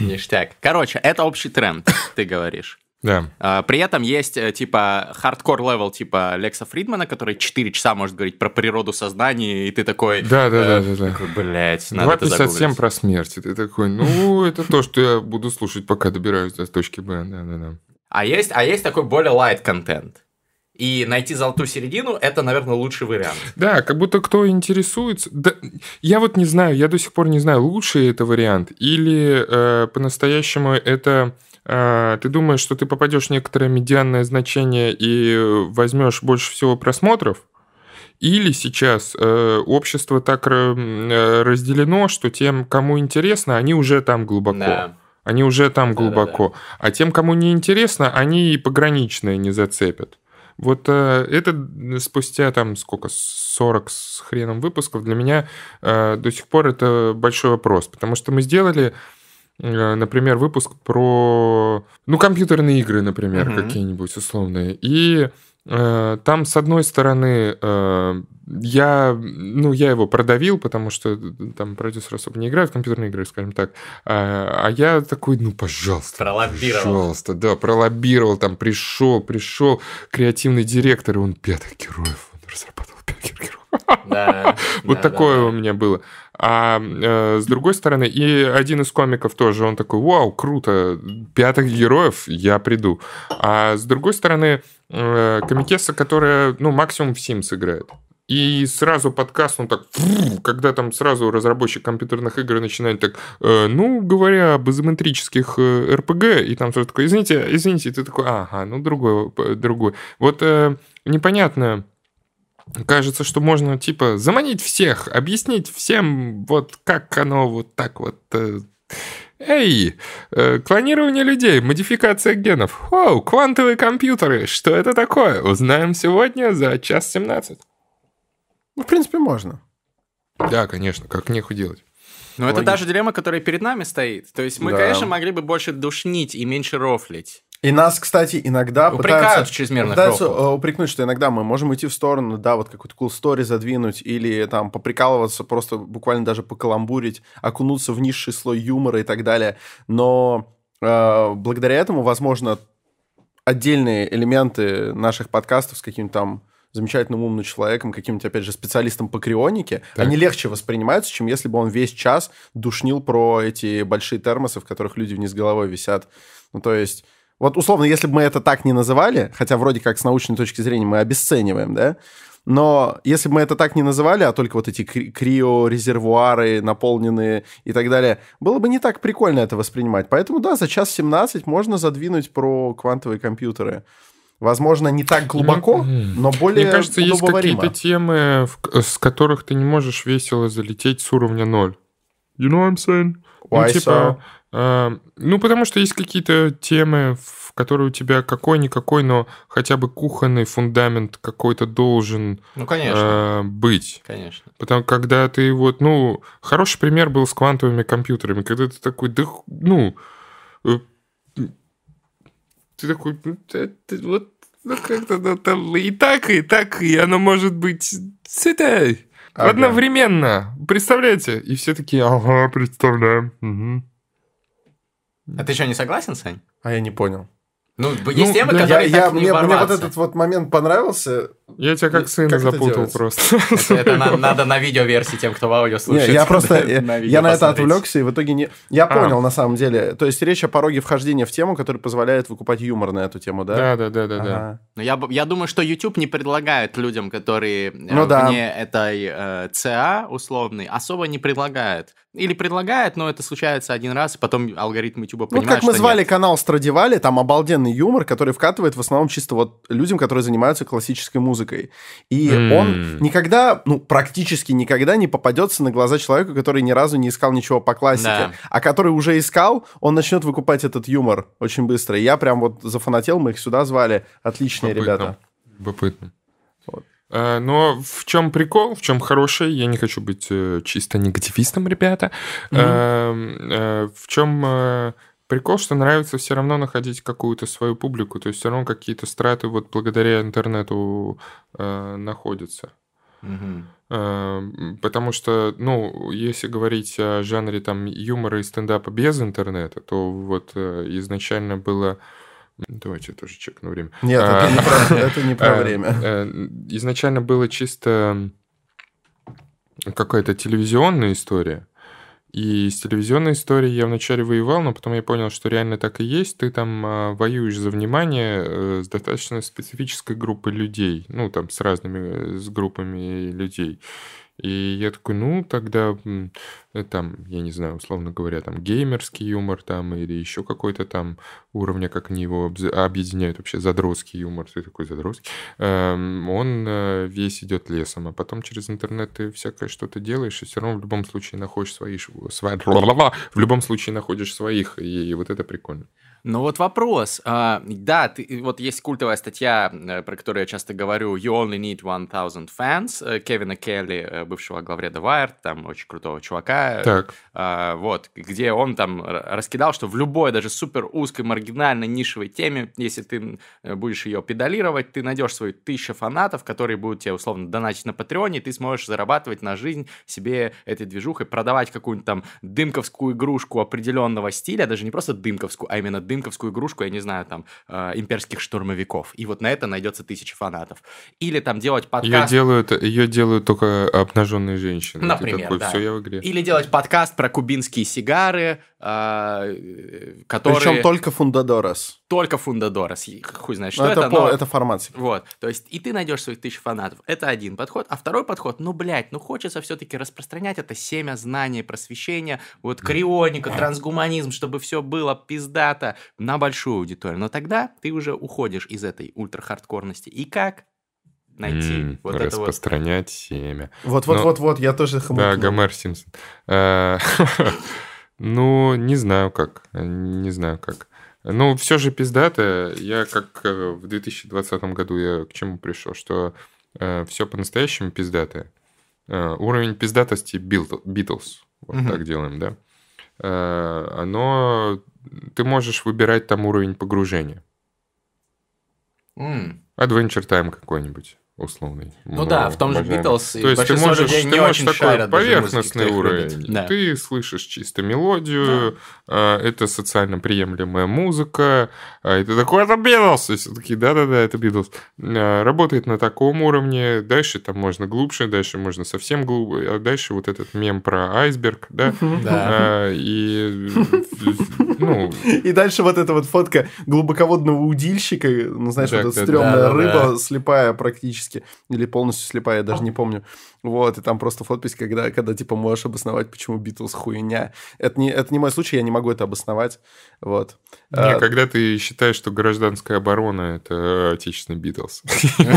Ништяк. Короче, это общий тренд, ты говоришь. Да. А, При этом есть, э, типа, hardcore level, типа, Лекса Фридмана, который 4 часа может говорить про природу сознания, и ты такой... Да, да, э, такой, блядь, надо это 2.57 загуглить. про смерть. И Ты такой, ну, это то, что я буду слушать, пока добираюсь до точки Б. Да, да, да. А есть, а есть такой более light контент. И найти золотую середину — это, наверное, лучший вариант. Да, как будто кто интересуется. Да, я вот не знаю, я до сих пор не знаю, лучший это вариант или э, по-настоящему это ты думаешь, что ты попадешь в некоторое медианное значение и возьмешь больше всего просмотров, или сейчас э, общество так ра- э, разделено, что тем, кому интересно, они уже там глубоко. Да. Они уже там глубоко. А тем, кому не интересно, они и пограничные не зацепят. Вот э, это спустя там сколько, 40 с хреном выпусков, для меня э, до сих пор это большой вопрос. Потому что мы сделали, э, например, выпуск про, ну, компьютерные игры, например, Мгм. какие-нибудь условные. И э, там, с одной стороны, э, я, ну, я его продавил, потому что там продюсер особо не играет в компьютерные игры, скажем так. А, а я такой, ну, пожалуйста. Пролоббировал. Пожалуйста, да, пролоббировал, там пришел, пришел креативный директор, и он пятых героев, он разрабатывал пятых героев. Да, Вот такое у меня было. А э, с другой стороны, и один из комиков тоже, он такой, вау, круто, пятых героев, я приду. А с другой стороны, э, комикеса, которая, ну, максимум в Sims играет. И сразу подкаст, он так, фу, когда там сразу разработчик компьютерных игр начинает так, э, ну, говоря об изометрических э, РПГ, и там сразу такой, извините, извините, и ты такой, ага, ну, другой, другой. Вот э, непонятно, кажется, что можно, типа, заманить всех, объяснить всем, вот как оно вот так вот... э, Эй, э, клонирование людей, модификация генов. Оу, квантовые компьютеры, что это такое? Узнаем сегодня за час 17. Ну, в принципе, можно. Да, конечно, как нехуй делать. Но это Логично. та же дилемма, которая перед нами стоит. То есть мы, Да. конечно, могли бы больше душнить и меньше рофлить. И нас, кстати, иногда Упрекают пытаются, чрезмерных пытаются э, упрекнуть, что иногда мы можем идти в сторону, да, вот какую-то cool story задвинуть или там поприкалываться, просто буквально даже покаламбурить, окунуться в низший слой юмора и так далее. Но э, благодаря этому, возможно, отдельные элементы наших подкастов с каким-то там замечательным умным человеком, каким-то, опять же, специалистом по крионике, Так. они легче воспринимаются, чем если бы он весь час душнил про эти большие термосы, в которых люди вниз головой висят. Ну, то есть, вот условно, если бы мы это так не называли, хотя вроде как с научной точки зрения мы обесцениваем, да, но если бы мы это так не называли, а только вот эти кри- криорезервуары наполненные и так далее, было бы не так прикольно это воспринимать. Поэтому, да, за час 17 можно задвинуть про квантовые компьютеры. Возможно, не так глубоко, но более Мне кажется, есть какие-то темы, с которых ты не можешь весело залететь с уровня ноль. You know what I'm saying? Why ну, типа, э, ну, потому что есть какие-то темы, в которые у тебя какой-никакой, но хотя бы кухонный фундамент какой-то должен Ну, конечно. э, быть. Конечно. Потому когда ты вот, ну, хороший пример был с квантовыми компьютерами, когда ты такой, да, ну, э, ты такой, ну, вот, ну, как-то ну, там и так, и так, и оно может быть с этой Ага. одновременно. Представляете? И все такие, ага, представляем. Мгм. А ты что, не согласен, Сань? А я не понял. Ну, есть темы, да, Я, которые я- так не мне, мне вот этот вот момент понравился. Я тебя как Ну, сына как запутал просто. Это, это на- надо на видеоверсии тем, кто в аудио Не, слушает. я просто я, на я на это отвлекся и в итоге не. Я А. понял на самом деле. То есть речь о пороге вхождения в тему, который позволяет выкупать юмор на эту тему, да? Да, да, да, да, да. Ага. Но я, б- я думаю, что YouTube не предлагает людям, которые э, Ну да. вне этой э, ЦА условный, особо не предлагает. Или предлагает, но это случается один раз, и потом алгоритм YouTube Ну, понимает, как мы что звали нет. канал Страдивали, там обалденный юмор, который вкатывает в основном чисто вот людям, которые занимаются классической музыкой. И М. он никогда, ну, практически никогда не попадется на глаза человеку, который ни разу не искал ничего по классике. Да. А который уже искал, он начнет выкупать этот юмор очень быстро. И я прям вот зафанател, мы их сюда звали. Отличные Любопытно. ребята. Любопытно. Вот. А, Но в чем прикол, в чем хороший, я не хочу быть э, чисто негативистом, ребята. Э, В чем э, прикол, что нравится все равно находить какую-то свою публику, то есть все равно какие-то страты вот благодаря интернету э, находятся. Эм, Потому что, ну, если говорить о жанре там юмора и стендапа без интернета, то вот э, изначально было... Давайте я тоже чекну время. Нет, это А, не про, это не про Э, время. э, Изначально было чисто какая-то телевизионная история. И с телевизионной историей я вначале воевал, но потом я понял, что реально так и есть. Ты там а, воюешь за внимание э, с достаточно специфической группой людей. Ну, там, с разными, э, с группами людей. И я такой, ну, тогда э, там, я не знаю, условно говоря, там геймерский юмор там или еще какой-то там уровня, как они его объединяют вообще, задротский юмор, ты такой задротский, Эм, он э, весь идет лесом, а потом через интернет ты всякое что-то делаешь, и все равно в любом случае находишь свои, свои в любом случае находишь своих, и вот это прикольно. Ну вот вопрос. А, да, ты, вот есть культовая статья, э, про которую я часто говорю, «You only need 1000 fans» э, Кевина Келли, э, бывшего главреда Wired, там очень крутого чувака. Так, А, вот, где он там раскидал, что в любой даже супер узкой, маргинальной, нишевой теме, если ты будешь ее педалировать, ты найдешь свои тысячи фанатов, которые будут тебе условно донатить на Патреоне, и ты сможешь зарабатывать на жизнь себе этой движухой, продавать какую-нибудь там дымковскую игрушку определенного стиля, даже не просто дымковскую, а именно дымковскую игрушку, я не знаю, там, э, имперских штурмовиков. И вот на это найдется тысяча фанатов. Или там делать ее подкаст... делают, ее делают только обнаженные женщины. Например, такой, да. все, я в игре. Или делать подкаст про кубинские сигары, э, которые Причем только Фундадорос. только Фундадорос. Хуй знает, что Ну, это, это, но... это формат. Вот, то есть и ты найдешь своих тысяч фанатов. Это один подход. А второй подход, ну, блядь, ну хочется все-таки распространять это семя знания, просвещения, вот крионика, трансгуманизм, чтобы все было пиздато на большую аудиторию. Но тогда ты уже уходишь из этой ультрахардкорности. И как найти М, вот это вот... распространять семя. Вот, вот, Но- вот, вот, я тоже Да, хмыкнул. Гомер Симпсон. Э, Ну, не знаю как. Не знаю как. Ну, все же пиздато. Я как э, в 2020 году я к чему пришел, что все по-настоящему пиздатое. Э, Уровень пиздатости Битлз. вот так делаем, да, э, оно... Ты можешь выбирать там уровень погружения. М. Adventure Time какой-нибудь условный. Ну Мы да, в том же обожаем. Beatles То есть ты можешь, людей ты не можешь очень такой поверхностный уровень. Да. Ты слышишь чисто мелодию, а, это социально приемлемая музыка, а, и ты такой, это Beatles! И все такие, да-да-да, это Beatles. А, Работает на таком уровне, дальше там можно глубже, дальше можно совсем глубже, а дальше вот этот мем про айсберг, да, Да. И, ну, И дальше вот эта вот фотка глубоководного удильщика, ну, знаешь, Да, вот эта да, стрёмная да, да, рыба, слепая практически, или полностью слепая, я даже не помню. Вот, и там просто подпись, когда, когда типа, можешь обосновать, почему Битлз хуйня. Это не, это не мой случай, я не могу это обосновать. Вот. Не, А, когда ты считаешь, что гражданская оборона это отечественный Битлз. И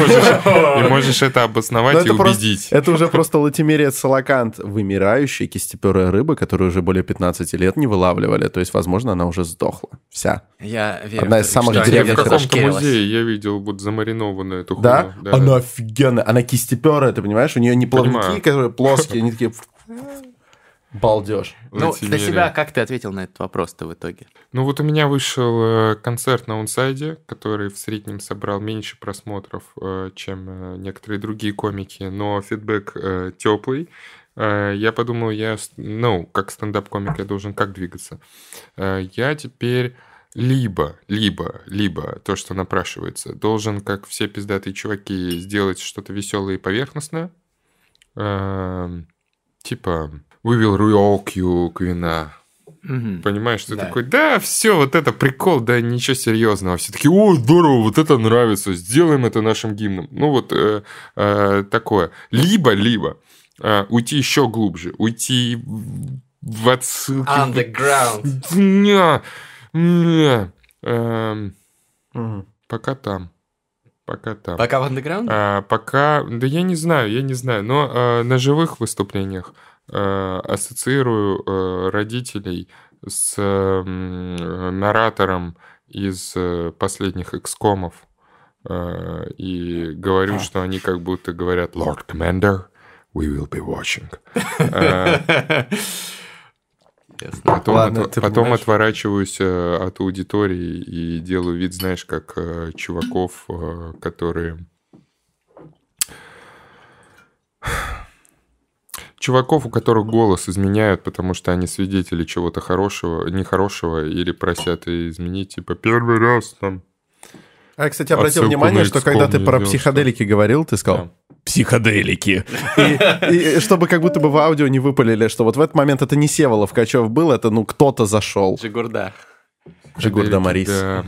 можешь- и это Ну, обосновать и это просто- убедить. Это уже просто латимерия салакант, вымирающая кистеперая рыба, которую уже более 15 лет не вылавливали. То есть, возможно, она уже сдохла. Вся. Я верю, Одна в из самых в древних где-то каком-то музее я видел вот замаринованную эту Да? хуйню. Она офигенная. Она кистеперая, ты понимаешь? У нее не плавники, Понимаю. которые плоские, они такие... Балдеж. Ну, для себя как ты ответил на этот вопрос-то в итоге? Ну вот у меня вышел э, концерт на Унсайде, который в среднем собрал меньше просмотров, э, чем э, некоторые другие комики, но фидбэк теплый. Я подумал, я, ну, как стендап-комик я должен как двигаться. Э, Я теперь либо, либо, либо то, что напрашивается, должен, как все пиздатые чуваки, сделать что-то веселое и поверхностное. Эм, Типа, we will rock you, Квина. Мгм. Понимаешь, ты Да. такой, да, все, вот это прикол, да, ничего серьезного. Все такие, о, здорово, вот это нравится, сделаем это нашим гимном. Ну, вот э, э, такое. Либо, либо э, уйти еще глубже, уйти в- отсылки. Underground. Не, не. Эм, Мгм. Пока там. Пока там. Пока в андеграунде? А, пока, да я не знаю, я не знаю, но э, на живых выступлениях э, ассоциирую э, родителей с м, наратором из э, последних экскомов э, и говорю, что они как будто говорят Lord Commander, we will be watching. Ясно. Потом, Ладно, ты потом понимаешь? отворачиваюсь э, от аудитории и делаю вид, знаешь, как э, чуваков, э, которые... Чуваков, у которых голос изменяют, потому что они свидетели чего-то хорошего, нехорошего, или просят изменить, типа, первый раз там. А я, кстати, обратил Отсылку внимание, что когда ты про сделал, психоделики говорил, ты сказал Да. Психоделики. И, и чтобы как будто бы в аудио не выпалили, что вот в этот момент это не Сева Ловкачев был, это ну кто-то зашел. Джигурда. Джигурда Марис. Да.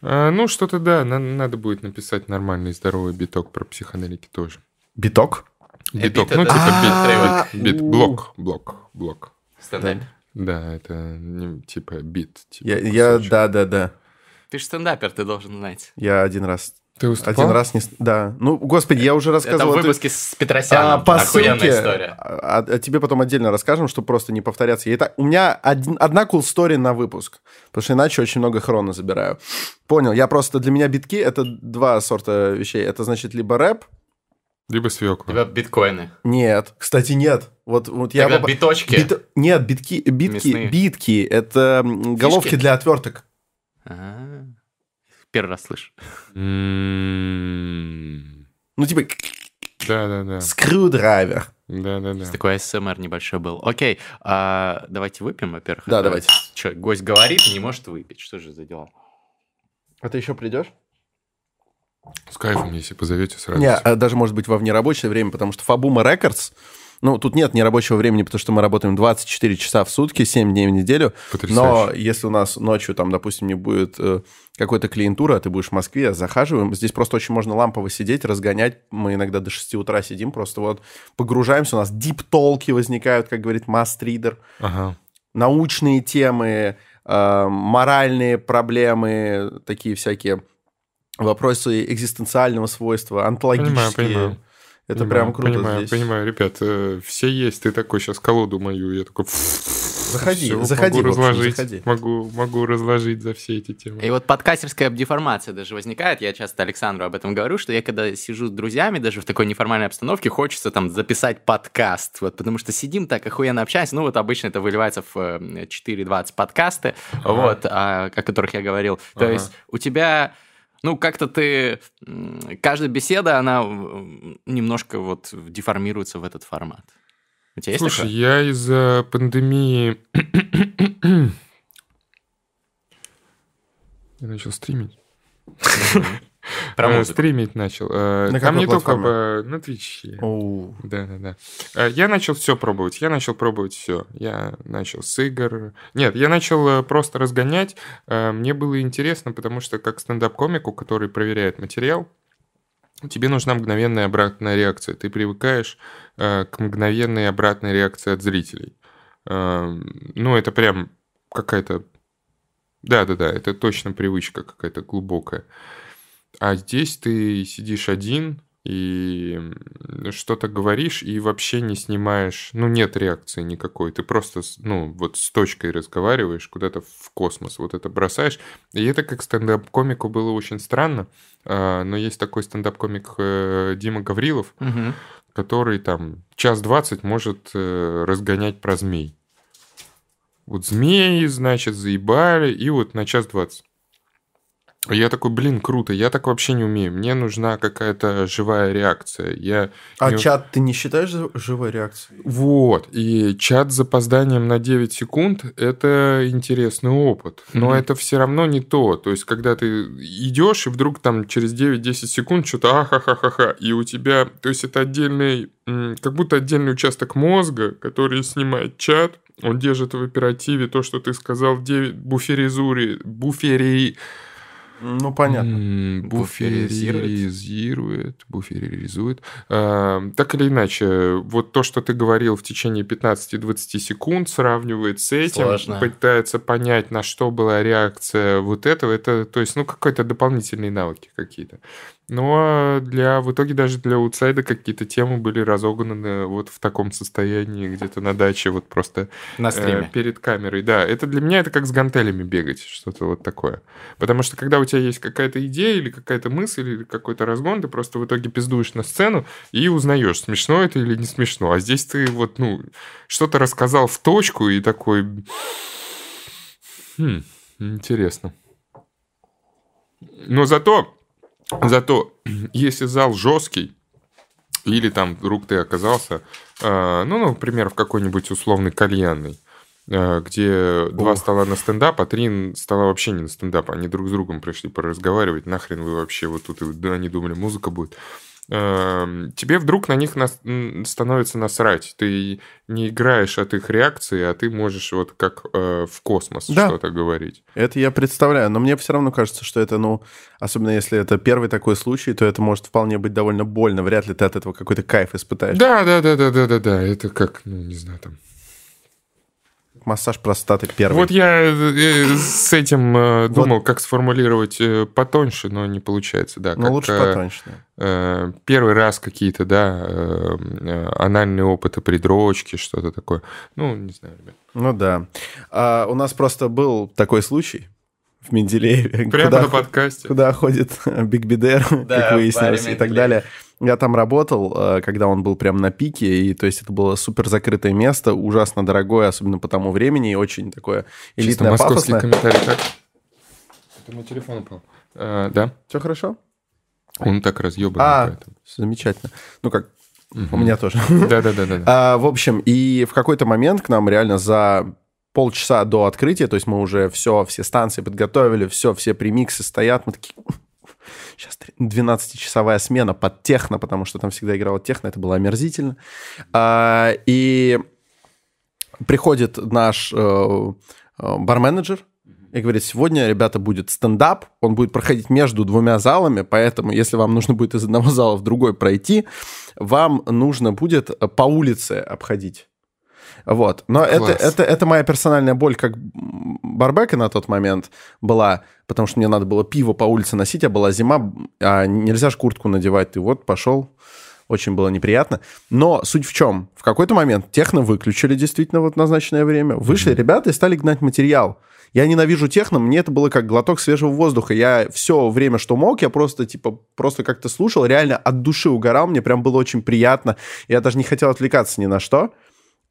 А, ну, что-то да, на- надо будет написать нормальный здоровый биток про психоделики тоже. Биток? Биток, бит ну типа А, бит, бит, бит, блок, блок, блок. Стендап. Да, это не типа бит. Типа Я, я- да, да, да. Ты же стендапер, ты должен знать. Я один раз. Ты выступал? Один раз не... Да. Ну, господи, я уже Это рассказывал. в это- выпуске с А, Петросяном. по Охуенная ссылке, история. а, а тебе потом отдельно расскажем, чтобы просто не повторяться. Я так- у меня один- одна cool story на выпуск, потому что иначе очень много хрона забираю. Понял, я просто... Для меня битки — это два сорта вещей. Это значит либо рэп, Либо свекла. тебя биткоины. нет. Кстати, нет. Вот, вот я... Тогда биточки. Бит- Нет, битки, битки, Мясные. битки — это м, головки для отверток. А, Первый раз слышу. М, Ну, типа, Да-да-да. screwdriver. Да-да-да. Такой АСМР небольшой был. Окей, а, давайте выпьем, во-первых. Да, давайте. Что, гость говорит, не может выпить. Что же за дела? А ты еще придешь? С кайфом, если позовете сразу. Не, а даже может быть во внерабочее время, потому что Фабума Records, ну, тут нет нерабочего времени, потому что мы работаем 24 часа в сутки, 7 дней в неделю. Но Потрясающе. если у нас ночью, там, допустим, не будет э, какой-то клиентуры, а ты будешь в Москве, захаживаем, здесь просто очень можно лампово сидеть, разгонять. Мы иногда до 6 утра сидим, просто вот погружаемся, у нас дип-толки возникают, как говорит мастридер, Ага. научные темы, э, моральные проблемы, такие всякие вопросы экзистенциального свойства, онтологические. Понимаю, понимаю. Это Понимаю, прям круто Понимаю, здесь. понимаю. Ребят, э, все есть. Ты такой сейчас колоду мою, я такой... Заходи, Всё, заходи, могу в общем, разложить, заходи. Могу, могу разложить за все эти темы. И вот подкастерская деформация даже возникает. Я часто Александру об этом говорю, что я когда сижу с друзьями, даже в такой неформальной обстановке, хочется там записать подкаст. Вот, потому что сидим так охуенно общаемся. Ну, вот обычно это выливается в э, 4.20 подкасты, вот, а, о которых я говорил. То Ага. есть у тебя... Ну, как-то ты... Каждая беседа, она немножко вот деформируется в этот формат. У тебя есть Слушай, такое? я из-за пандемии... Я начал стримить. Про Э, музыку. Стримить начал. Э, На Там не только платформе? по- на Твиче. Оу. Да, да, да. Я начал все пробовать. Я начал пробовать все. Я начал с игр. Нет, я начал э, просто разгонять. Мне было интересно, потому что как стендап-комику, который проверяет материал, тебе нужна мгновенная обратная реакция. Ты привыкаешь к мгновенной обратной реакции от зрителей. Ну, это прям какая-то... Да-да-да, это точно привычка какая-то глубокая. А здесь ты сидишь один и что-то говоришь и вообще не снимаешь, ну, нет реакции никакой. Ты просто, ну, вот с точкой разговариваешь куда-то в космос, вот это бросаешь. И это как стендап-комику было очень странно, а, но есть такой стендап-комик э, Дима Гаврилов, Мгм. который там час двадцать может э, разгонять про змей. Вот змеи, значит, заебали, и вот на час двадцать. Я такой, блин, круто, я так вообще не умею. Мне нужна какая-то живая реакция. Я А не- чат ты не считаешь жи- живой реакцией? Вот, и чат с запозданием на 9 секунд – это интересный опыт. Но Мгм. это все равно не то. То есть, когда ты идешь, и вдруг там через 9-10 секунд что-то ахахахаха, и у тебя... То есть, это отдельный... Как будто отдельный участок мозга, который снимает чат, он держит в оперативе то, что ты сказал в 9 буферизури... Буфери... Ну, понятно. Буферизирует. Буферизирует, буферизует. А, Так или иначе, вот то, что ты говорил в течение 15-20 секунд, сравнивает с этим, Сложно. пытается понять, на что была реакция вот этого, это, то есть, ну, какой-то дополнительные навыки какие-то. Но для, в итоге даже для аутсайда какие-то темы были разогнаны вот в таком состоянии, где-то на даче, вот просто На э, стриме. перед камерой. Да, это для меня это как с гантелями бегать, что-то вот такое. Потому что когда у тебя есть какая-то идея или какая-то мысль или какой-то разгон, ты просто в итоге пиздуешь на сцену и узнаешь, смешно это или не смешно. А здесь ты вот, ну, что-то рассказал в точку и такой... Хм, интересно. Но зато, зато, если зал жесткий, или там вдруг ты оказался, э, ну, например, в какой-нибудь условной кальянной, э, где два Ох. стола на стендап, а три стола вообще не на стендап. Они друг с другом пришли поразговаривать. Нахрен вы вообще вот тут, и- да, они думали, музыка будет. Эм, Тебе вдруг на них нас- становится насрать. Ты не играешь от их реакции, а ты можешь вот как э, в космос Да. что-то говорить. Это я представляю, но мне все равно кажется, что это, ну, особенно если это первый такой случай, то это может вполне быть довольно больно. Вряд ли ты от этого какой-то кайф испытаешь. Да, да, да, да, да, да, да. Это как, ну, не знаю, там. Массаж простаты первый. Вот я э, с этим э, думал, как сформулировать э, потоньше, но не получается, да. Ну, лучше э, потоньше. да. э, первый раз какие-то, да, э, э, анальные опыты придрочки, что-то такое. Ну, не знаю, ребят. Ну да. А, у нас просто был такой случай в Менделееве, Прямо куда, на подкасте. куда ходит Биг Бидер, Да, как выяснилось, и так далее. Я там работал, э, когда он был прям на пике, и то есть это было супер закрытое место, ужасно дорогое, особенно по тому времени, и очень такое Чисто элитное, московский пафосное. комментарий. Так. Это мой телефон упал. Э, да, Все хорошо? он так разъебанный. А, поэтому. замечательно. Ну как, Мгм. у меня тоже. Да-да-да-да. А, в общем, и в какой-то момент к нам реально за полчаса до открытия, то есть мы уже все, все станции подготовили, все, все премиксы стоят, мы такие, сейчас 12-часовая смена под техно, потому что там всегда играла техно, это было омерзительно. А, и приходит наш э, э, барменеджер и говорит, сегодня, ребята, будет стендап, он будет проходить между двумя залами, поэтому, если вам нужно будет из одного зала в другой пройти, вам нужно будет по улице обходить. Вот. Но это, Класс. это, это моя персональная боль как барбека на тот момент была, потому что мне надо было пиво по улице носить, а была зима, а нельзя же куртку надевать. Ты вот пошел, очень было неприятно. Но суть в чем? В какой-то момент техно выключили действительно вот назначенное время. Вышли ребята и стали гнать материал. Я ненавижу техно, мне это было как глоток свежего воздуха. Я все время, что мог, я просто, типа, просто как-то слушал, реально от души угорал, мне прям было очень приятно. Я даже не хотел отвлекаться ни на что.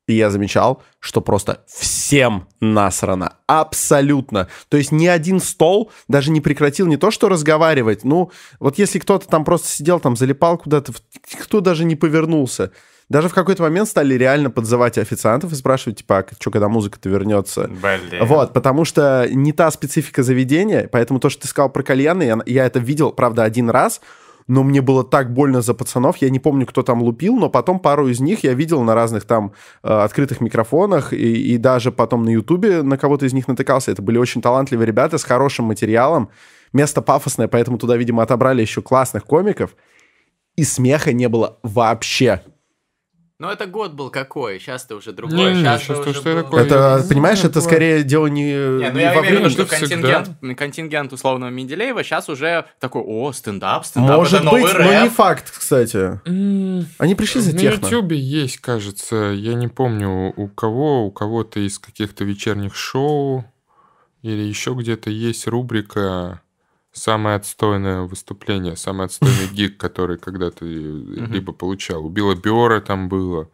И я замечал, что просто всем насрано. Абсолютно. То есть ни один стол даже не прекратил не то, что разговаривать. Ну, вот если кто-то там просто сидел, там залипал куда-то, кто даже не повернулся. Даже в какой-то момент стали реально подзывать официантов и спрашивать, типа, а что, когда музыка-то вернется? Блин. Вот, потому что не та специфика заведения, поэтому то, что ты сказал про кальяны, я, я это видел, правда, один раз, но мне было так больно за пацанов. Я не помню, кто там лупил, но потом пару из них я видел на разных там э, открытых микрофонах и, и даже потом на Ютубе на кого-то из них натыкался. Это были очень талантливые ребята с хорошим материалом. Место пафосное, поэтому туда, видимо, отобрали еще классных комиков. И смеха не было вообще. Ну, это год был какой, сейчас-то уже другой. Не, не, сейчас щас-то уже что был- такое? Это, ну, понимаешь, это это скорее дело не, Не, ну не я во имею в виду, времени. что контингент, контингент условного Менделеева сейчас уже такой, о, стендап, стендап, Может это новый быть, но рэп. не факт, кстати. Они пришли за На техно. Ютубе есть, кажется, я не помню у кого, у кого-то из каких-то вечерних шоу или еще где-то есть рубрика «Самое отстойное выступление», «Самый отстойный гиг», который когда-то либо получал. У Билла Биора там было.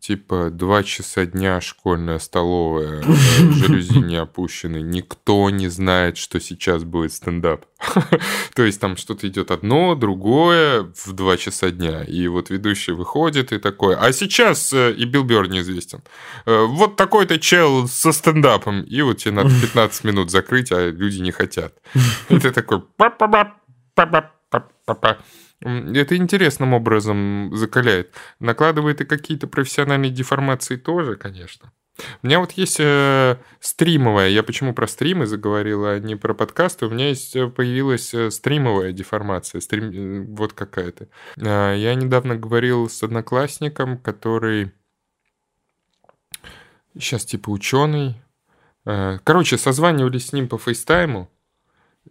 Типа два часа дня школьная столовая, жалюзи не опущены, никто не знает, что сейчас будет стендап. То есть там что-то идет одно, другое в два часа дня. И вот ведущий выходит и такой, а сейчас, э, и Билл Бёрр неизвестен, э, вот такой-то чел со стендапом. И вот тебе надо 15 минут закрыть, а люди не хотят. И ты такой... «Па-па-па, па-па-па-па-па». М, Это интересным образом закаляет. Накладывает и какие-то профессиональные деформации тоже, конечно. У меня вот есть э, стримовая, я почему про стримы заговорил, а не про подкасты, у меня есть, э, появилась э, стримовая деформация, стрим, э, вот какая-то. А, я недавно говорил с одноклассником, который сейчас типа ученый. Э, Короче, созванивались с ним по фейстайму,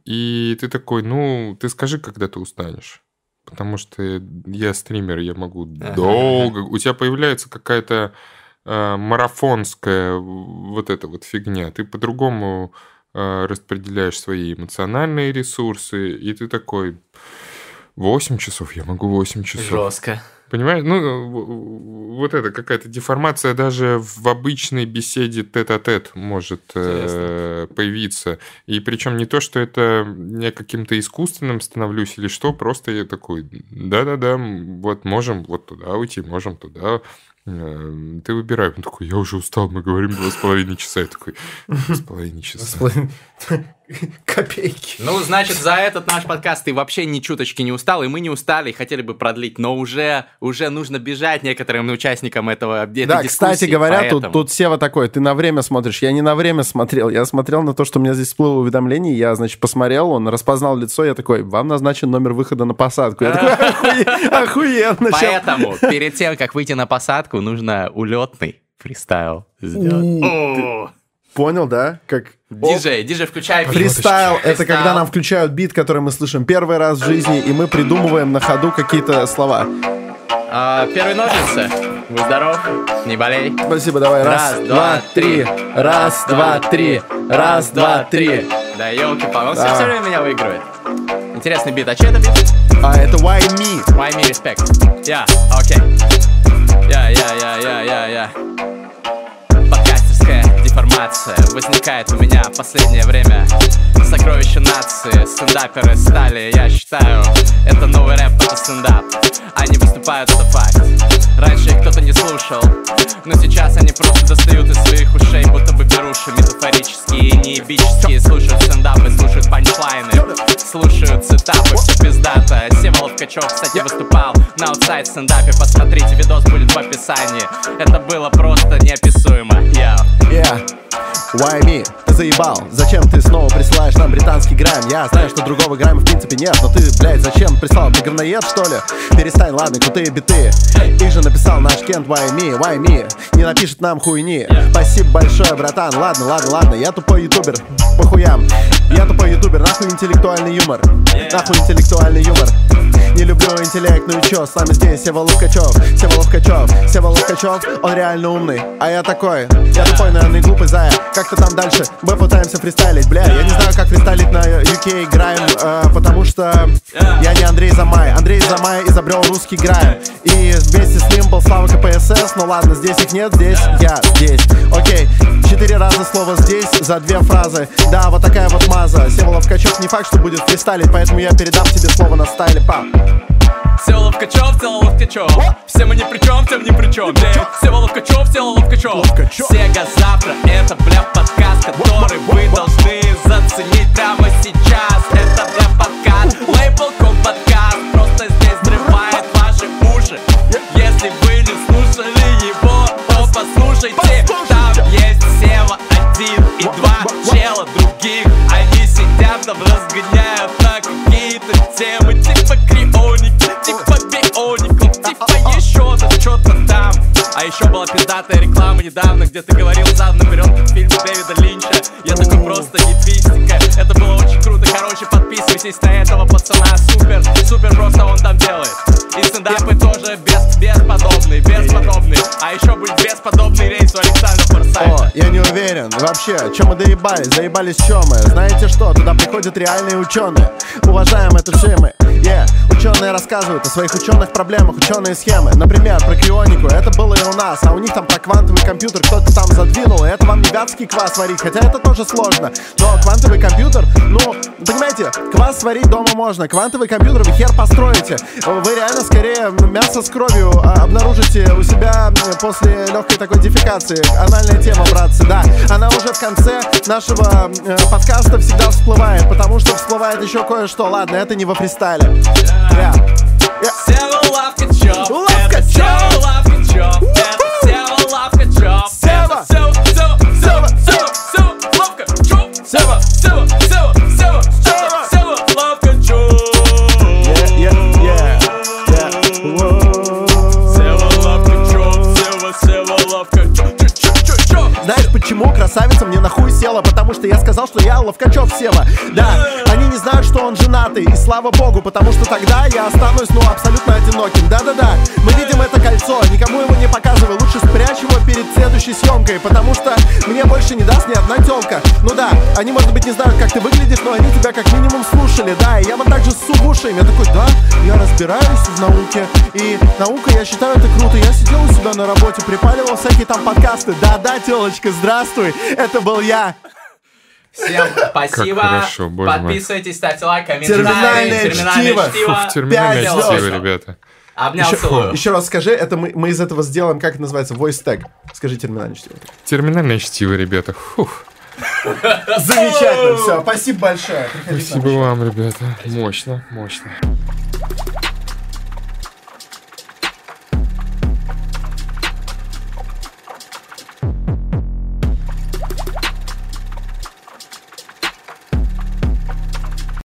и ты такой, ну, ты скажи, когда ты устанешь. Потому что я стример, я могу Ага. долго... У тебя появляется какая-то э, марафонская вот эта вот фигня. Ты по-другому э, распределяешь свои эмоциональные ресурсы, и ты такой... 8 часов, я могу 8 часов. Жестко. Понимаешь? Ну, вот это какая-то деформация даже в обычной беседе тет-а-тет может э, появиться. И причем не то, что это я каким-то искусственным становлюсь или что, просто я такой, да-да-да, вот можем вот туда уйти, можем туда. Э, Ты выбирай. Он такой, я уже устал, мы говорим два с половиной часа. Я такой, два с половиной часа. Копейки. Ну, значит, за этот наш подкаст ты вообще ни чуточки не устал, и мы не устали, и хотели бы продлить, но уже, уже нужно бежать некоторым участникам этого этой Да, дискуссии, кстати говоря, тут, поэтому- тут Сева такой, ты на время смотришь. Я не на время смотрел, я смотрел на то, что у меня здесь всплыло уведомление, я, значит, посмотрел, он распознал лицо, я такой, вам назначен номер выхода на посадку. Я такой, «Охуе- охуенно. щас». Поэтому перед тем, как выйти на посадку, нужно улетный фристайл сделать. Понял, да? Как... Диджей, диджей, включай бит. Фристайл — это когда нам включают бит, который мы слышим первый раз в жизни, и мы придумываем на ходу какие-то слова. А, первые ножницы. Будь здоров, не болей. Спасибо, давай. Раз, Раз, два, три. Раз, два, три. Раз, два, три. Да елки палки он Да. все время меня выигрывает. Интересный бит. А что это бит? А это Why Me? Why me respect? Я, окей. Я, я, я, я, я, я. Подкастерская деформация возникает у меня в последнее время. Сокровища нации, стендаперы стали, я считаю, это новый рэп, это стендап. Они выступают, это факт. Раньше их кто-то не слушал, но сейчас они просто достают из своих ушей, будто бы беруши метафорические неебические. Слушают стендапы, слушают панчлайны, слушают цитапы, все пиздато. Севолов Качев, кстати, выступал на аутсайд стендапе. Посмотрите, видос будет в описании. Это было просто неописуемо. Я. Yeah. Why me? Ты заебал. Зачем ты снова присылаешь нам британский грайм? Я знаю, что другого грайма в принципе нет, но ты, блядь, зачем прислал? Ты говноед, что ли? Перестань, ладно, крутые биты. Их же написал наш Кент Why me? Why me? Не напишет нам хуйни. Спасибо большое, братан. Ладно, ладно, ладно. Я тупой ютубер. По хуям. Я тупой ютубер. Нахуй интеллектуальный юмор. Нахуй интеллектуальный юмор. Не люблю интеллект, ну и чё, с нами здесь Сева Ловкачев, Сева Ловкачев, Сева Ловкачев, он реально умный, а я такой, я тупой, наверное, глупый зая, как-то там дальше мы пытаемся фристайлить, бля, я не знаю, как фристайлить на UK Грайм, э, потому что я не Андрей Замай, Андрей Замай изобрел русский Грайм, и вместе с ним был Слава КПСС, ну ладно, здесь их нет, здесь я, здесь, окей, четыре раза слово здесь за две фразы, да, вот такая вот маза, Сева Ловкачев не факт, что будет фристайлить, поэтому я передам тебе слово на стайле, пап. Села Ловкачев, Села Ловкачев Все мы ни при чем, всем ни при чем Села Ловкачев, Села Ловкачев Ловкачев. Сега завтра, это, бля, подкаст Который вы должны заценить прямо сейчас недавно Где ты говорил задом наперед как фильм Дэвида Линча. Я такой просто ебистика Это было очень круто, короче подписывайтесь на этого пацана. Супер, супер просто он там делает. И стендапы тоже без, бесподобные, бесподобные. А еще будет бесподобный я не уверен. Вообще, чем мы доебались? Заебались чем мы? Знаете что? Туда приходят реальные ученые. Уважаем это все мы. Yeah. Ученые рассказывают о своих ученых проблемах, ученые схемы. Например, про крионику. Это было и у нас. А у них там про квантовый компьютер кто-то там задвинул. Это вам не вятский квас варить. Хотя это тоже сложно. Но квантовый компьютер, ну, понимаете, квас сварить дома можно. Квантовый компьютер вы хер построите. Вы реально скорее мясо с кровью а, обнаружите у себя после легкой такой дефекации. Анальная тема, братцы, да. Она уже в конце нашего э, подкаста всегда всплывает, потому что всплывает еще кое-что. Ладно, это не во фристайле. Бля. Я- Сева красавица мне на хуй села? Потому что я сказал, что я Ловкачев Сева Да, они не знают, что он женатый И слава богу, потому что тогда я останусь, ну, абсолютно одиноким Да-да-да, мы видим это кольцо Никому его не показывай, лучше спрячь перед следующей съемкой Потому что мне больше не даст ни одна телка Ну да, они, может быть, не знают, как ты выглядишь Но они тебя как минимум слушали, да И я вот так же ссу в уши. Я такой, да, я разбираюсь в науке И наука, я считаю, это круто Я сидел у себя на работе, припаливал всякие там подкасты Да-да, телочка, здравствуй, это был я Всем спасибо. хорошо, боже мой. Подписывайтесь, ставьте лайк, комментарии. Терминальное чтиво. Фух, терминальное Пять чтиво, ребята. Обнял, еще, целую. еще раз скажи, это мы, мы из этого сделаем, как это называется, voice tag. Скажи терминальное чтиво. Терминальное чтиво, ребята. Фух. Замечательно, все, спасибо большое. Приходи Спасибо вам, ребята. Мощно, мощно.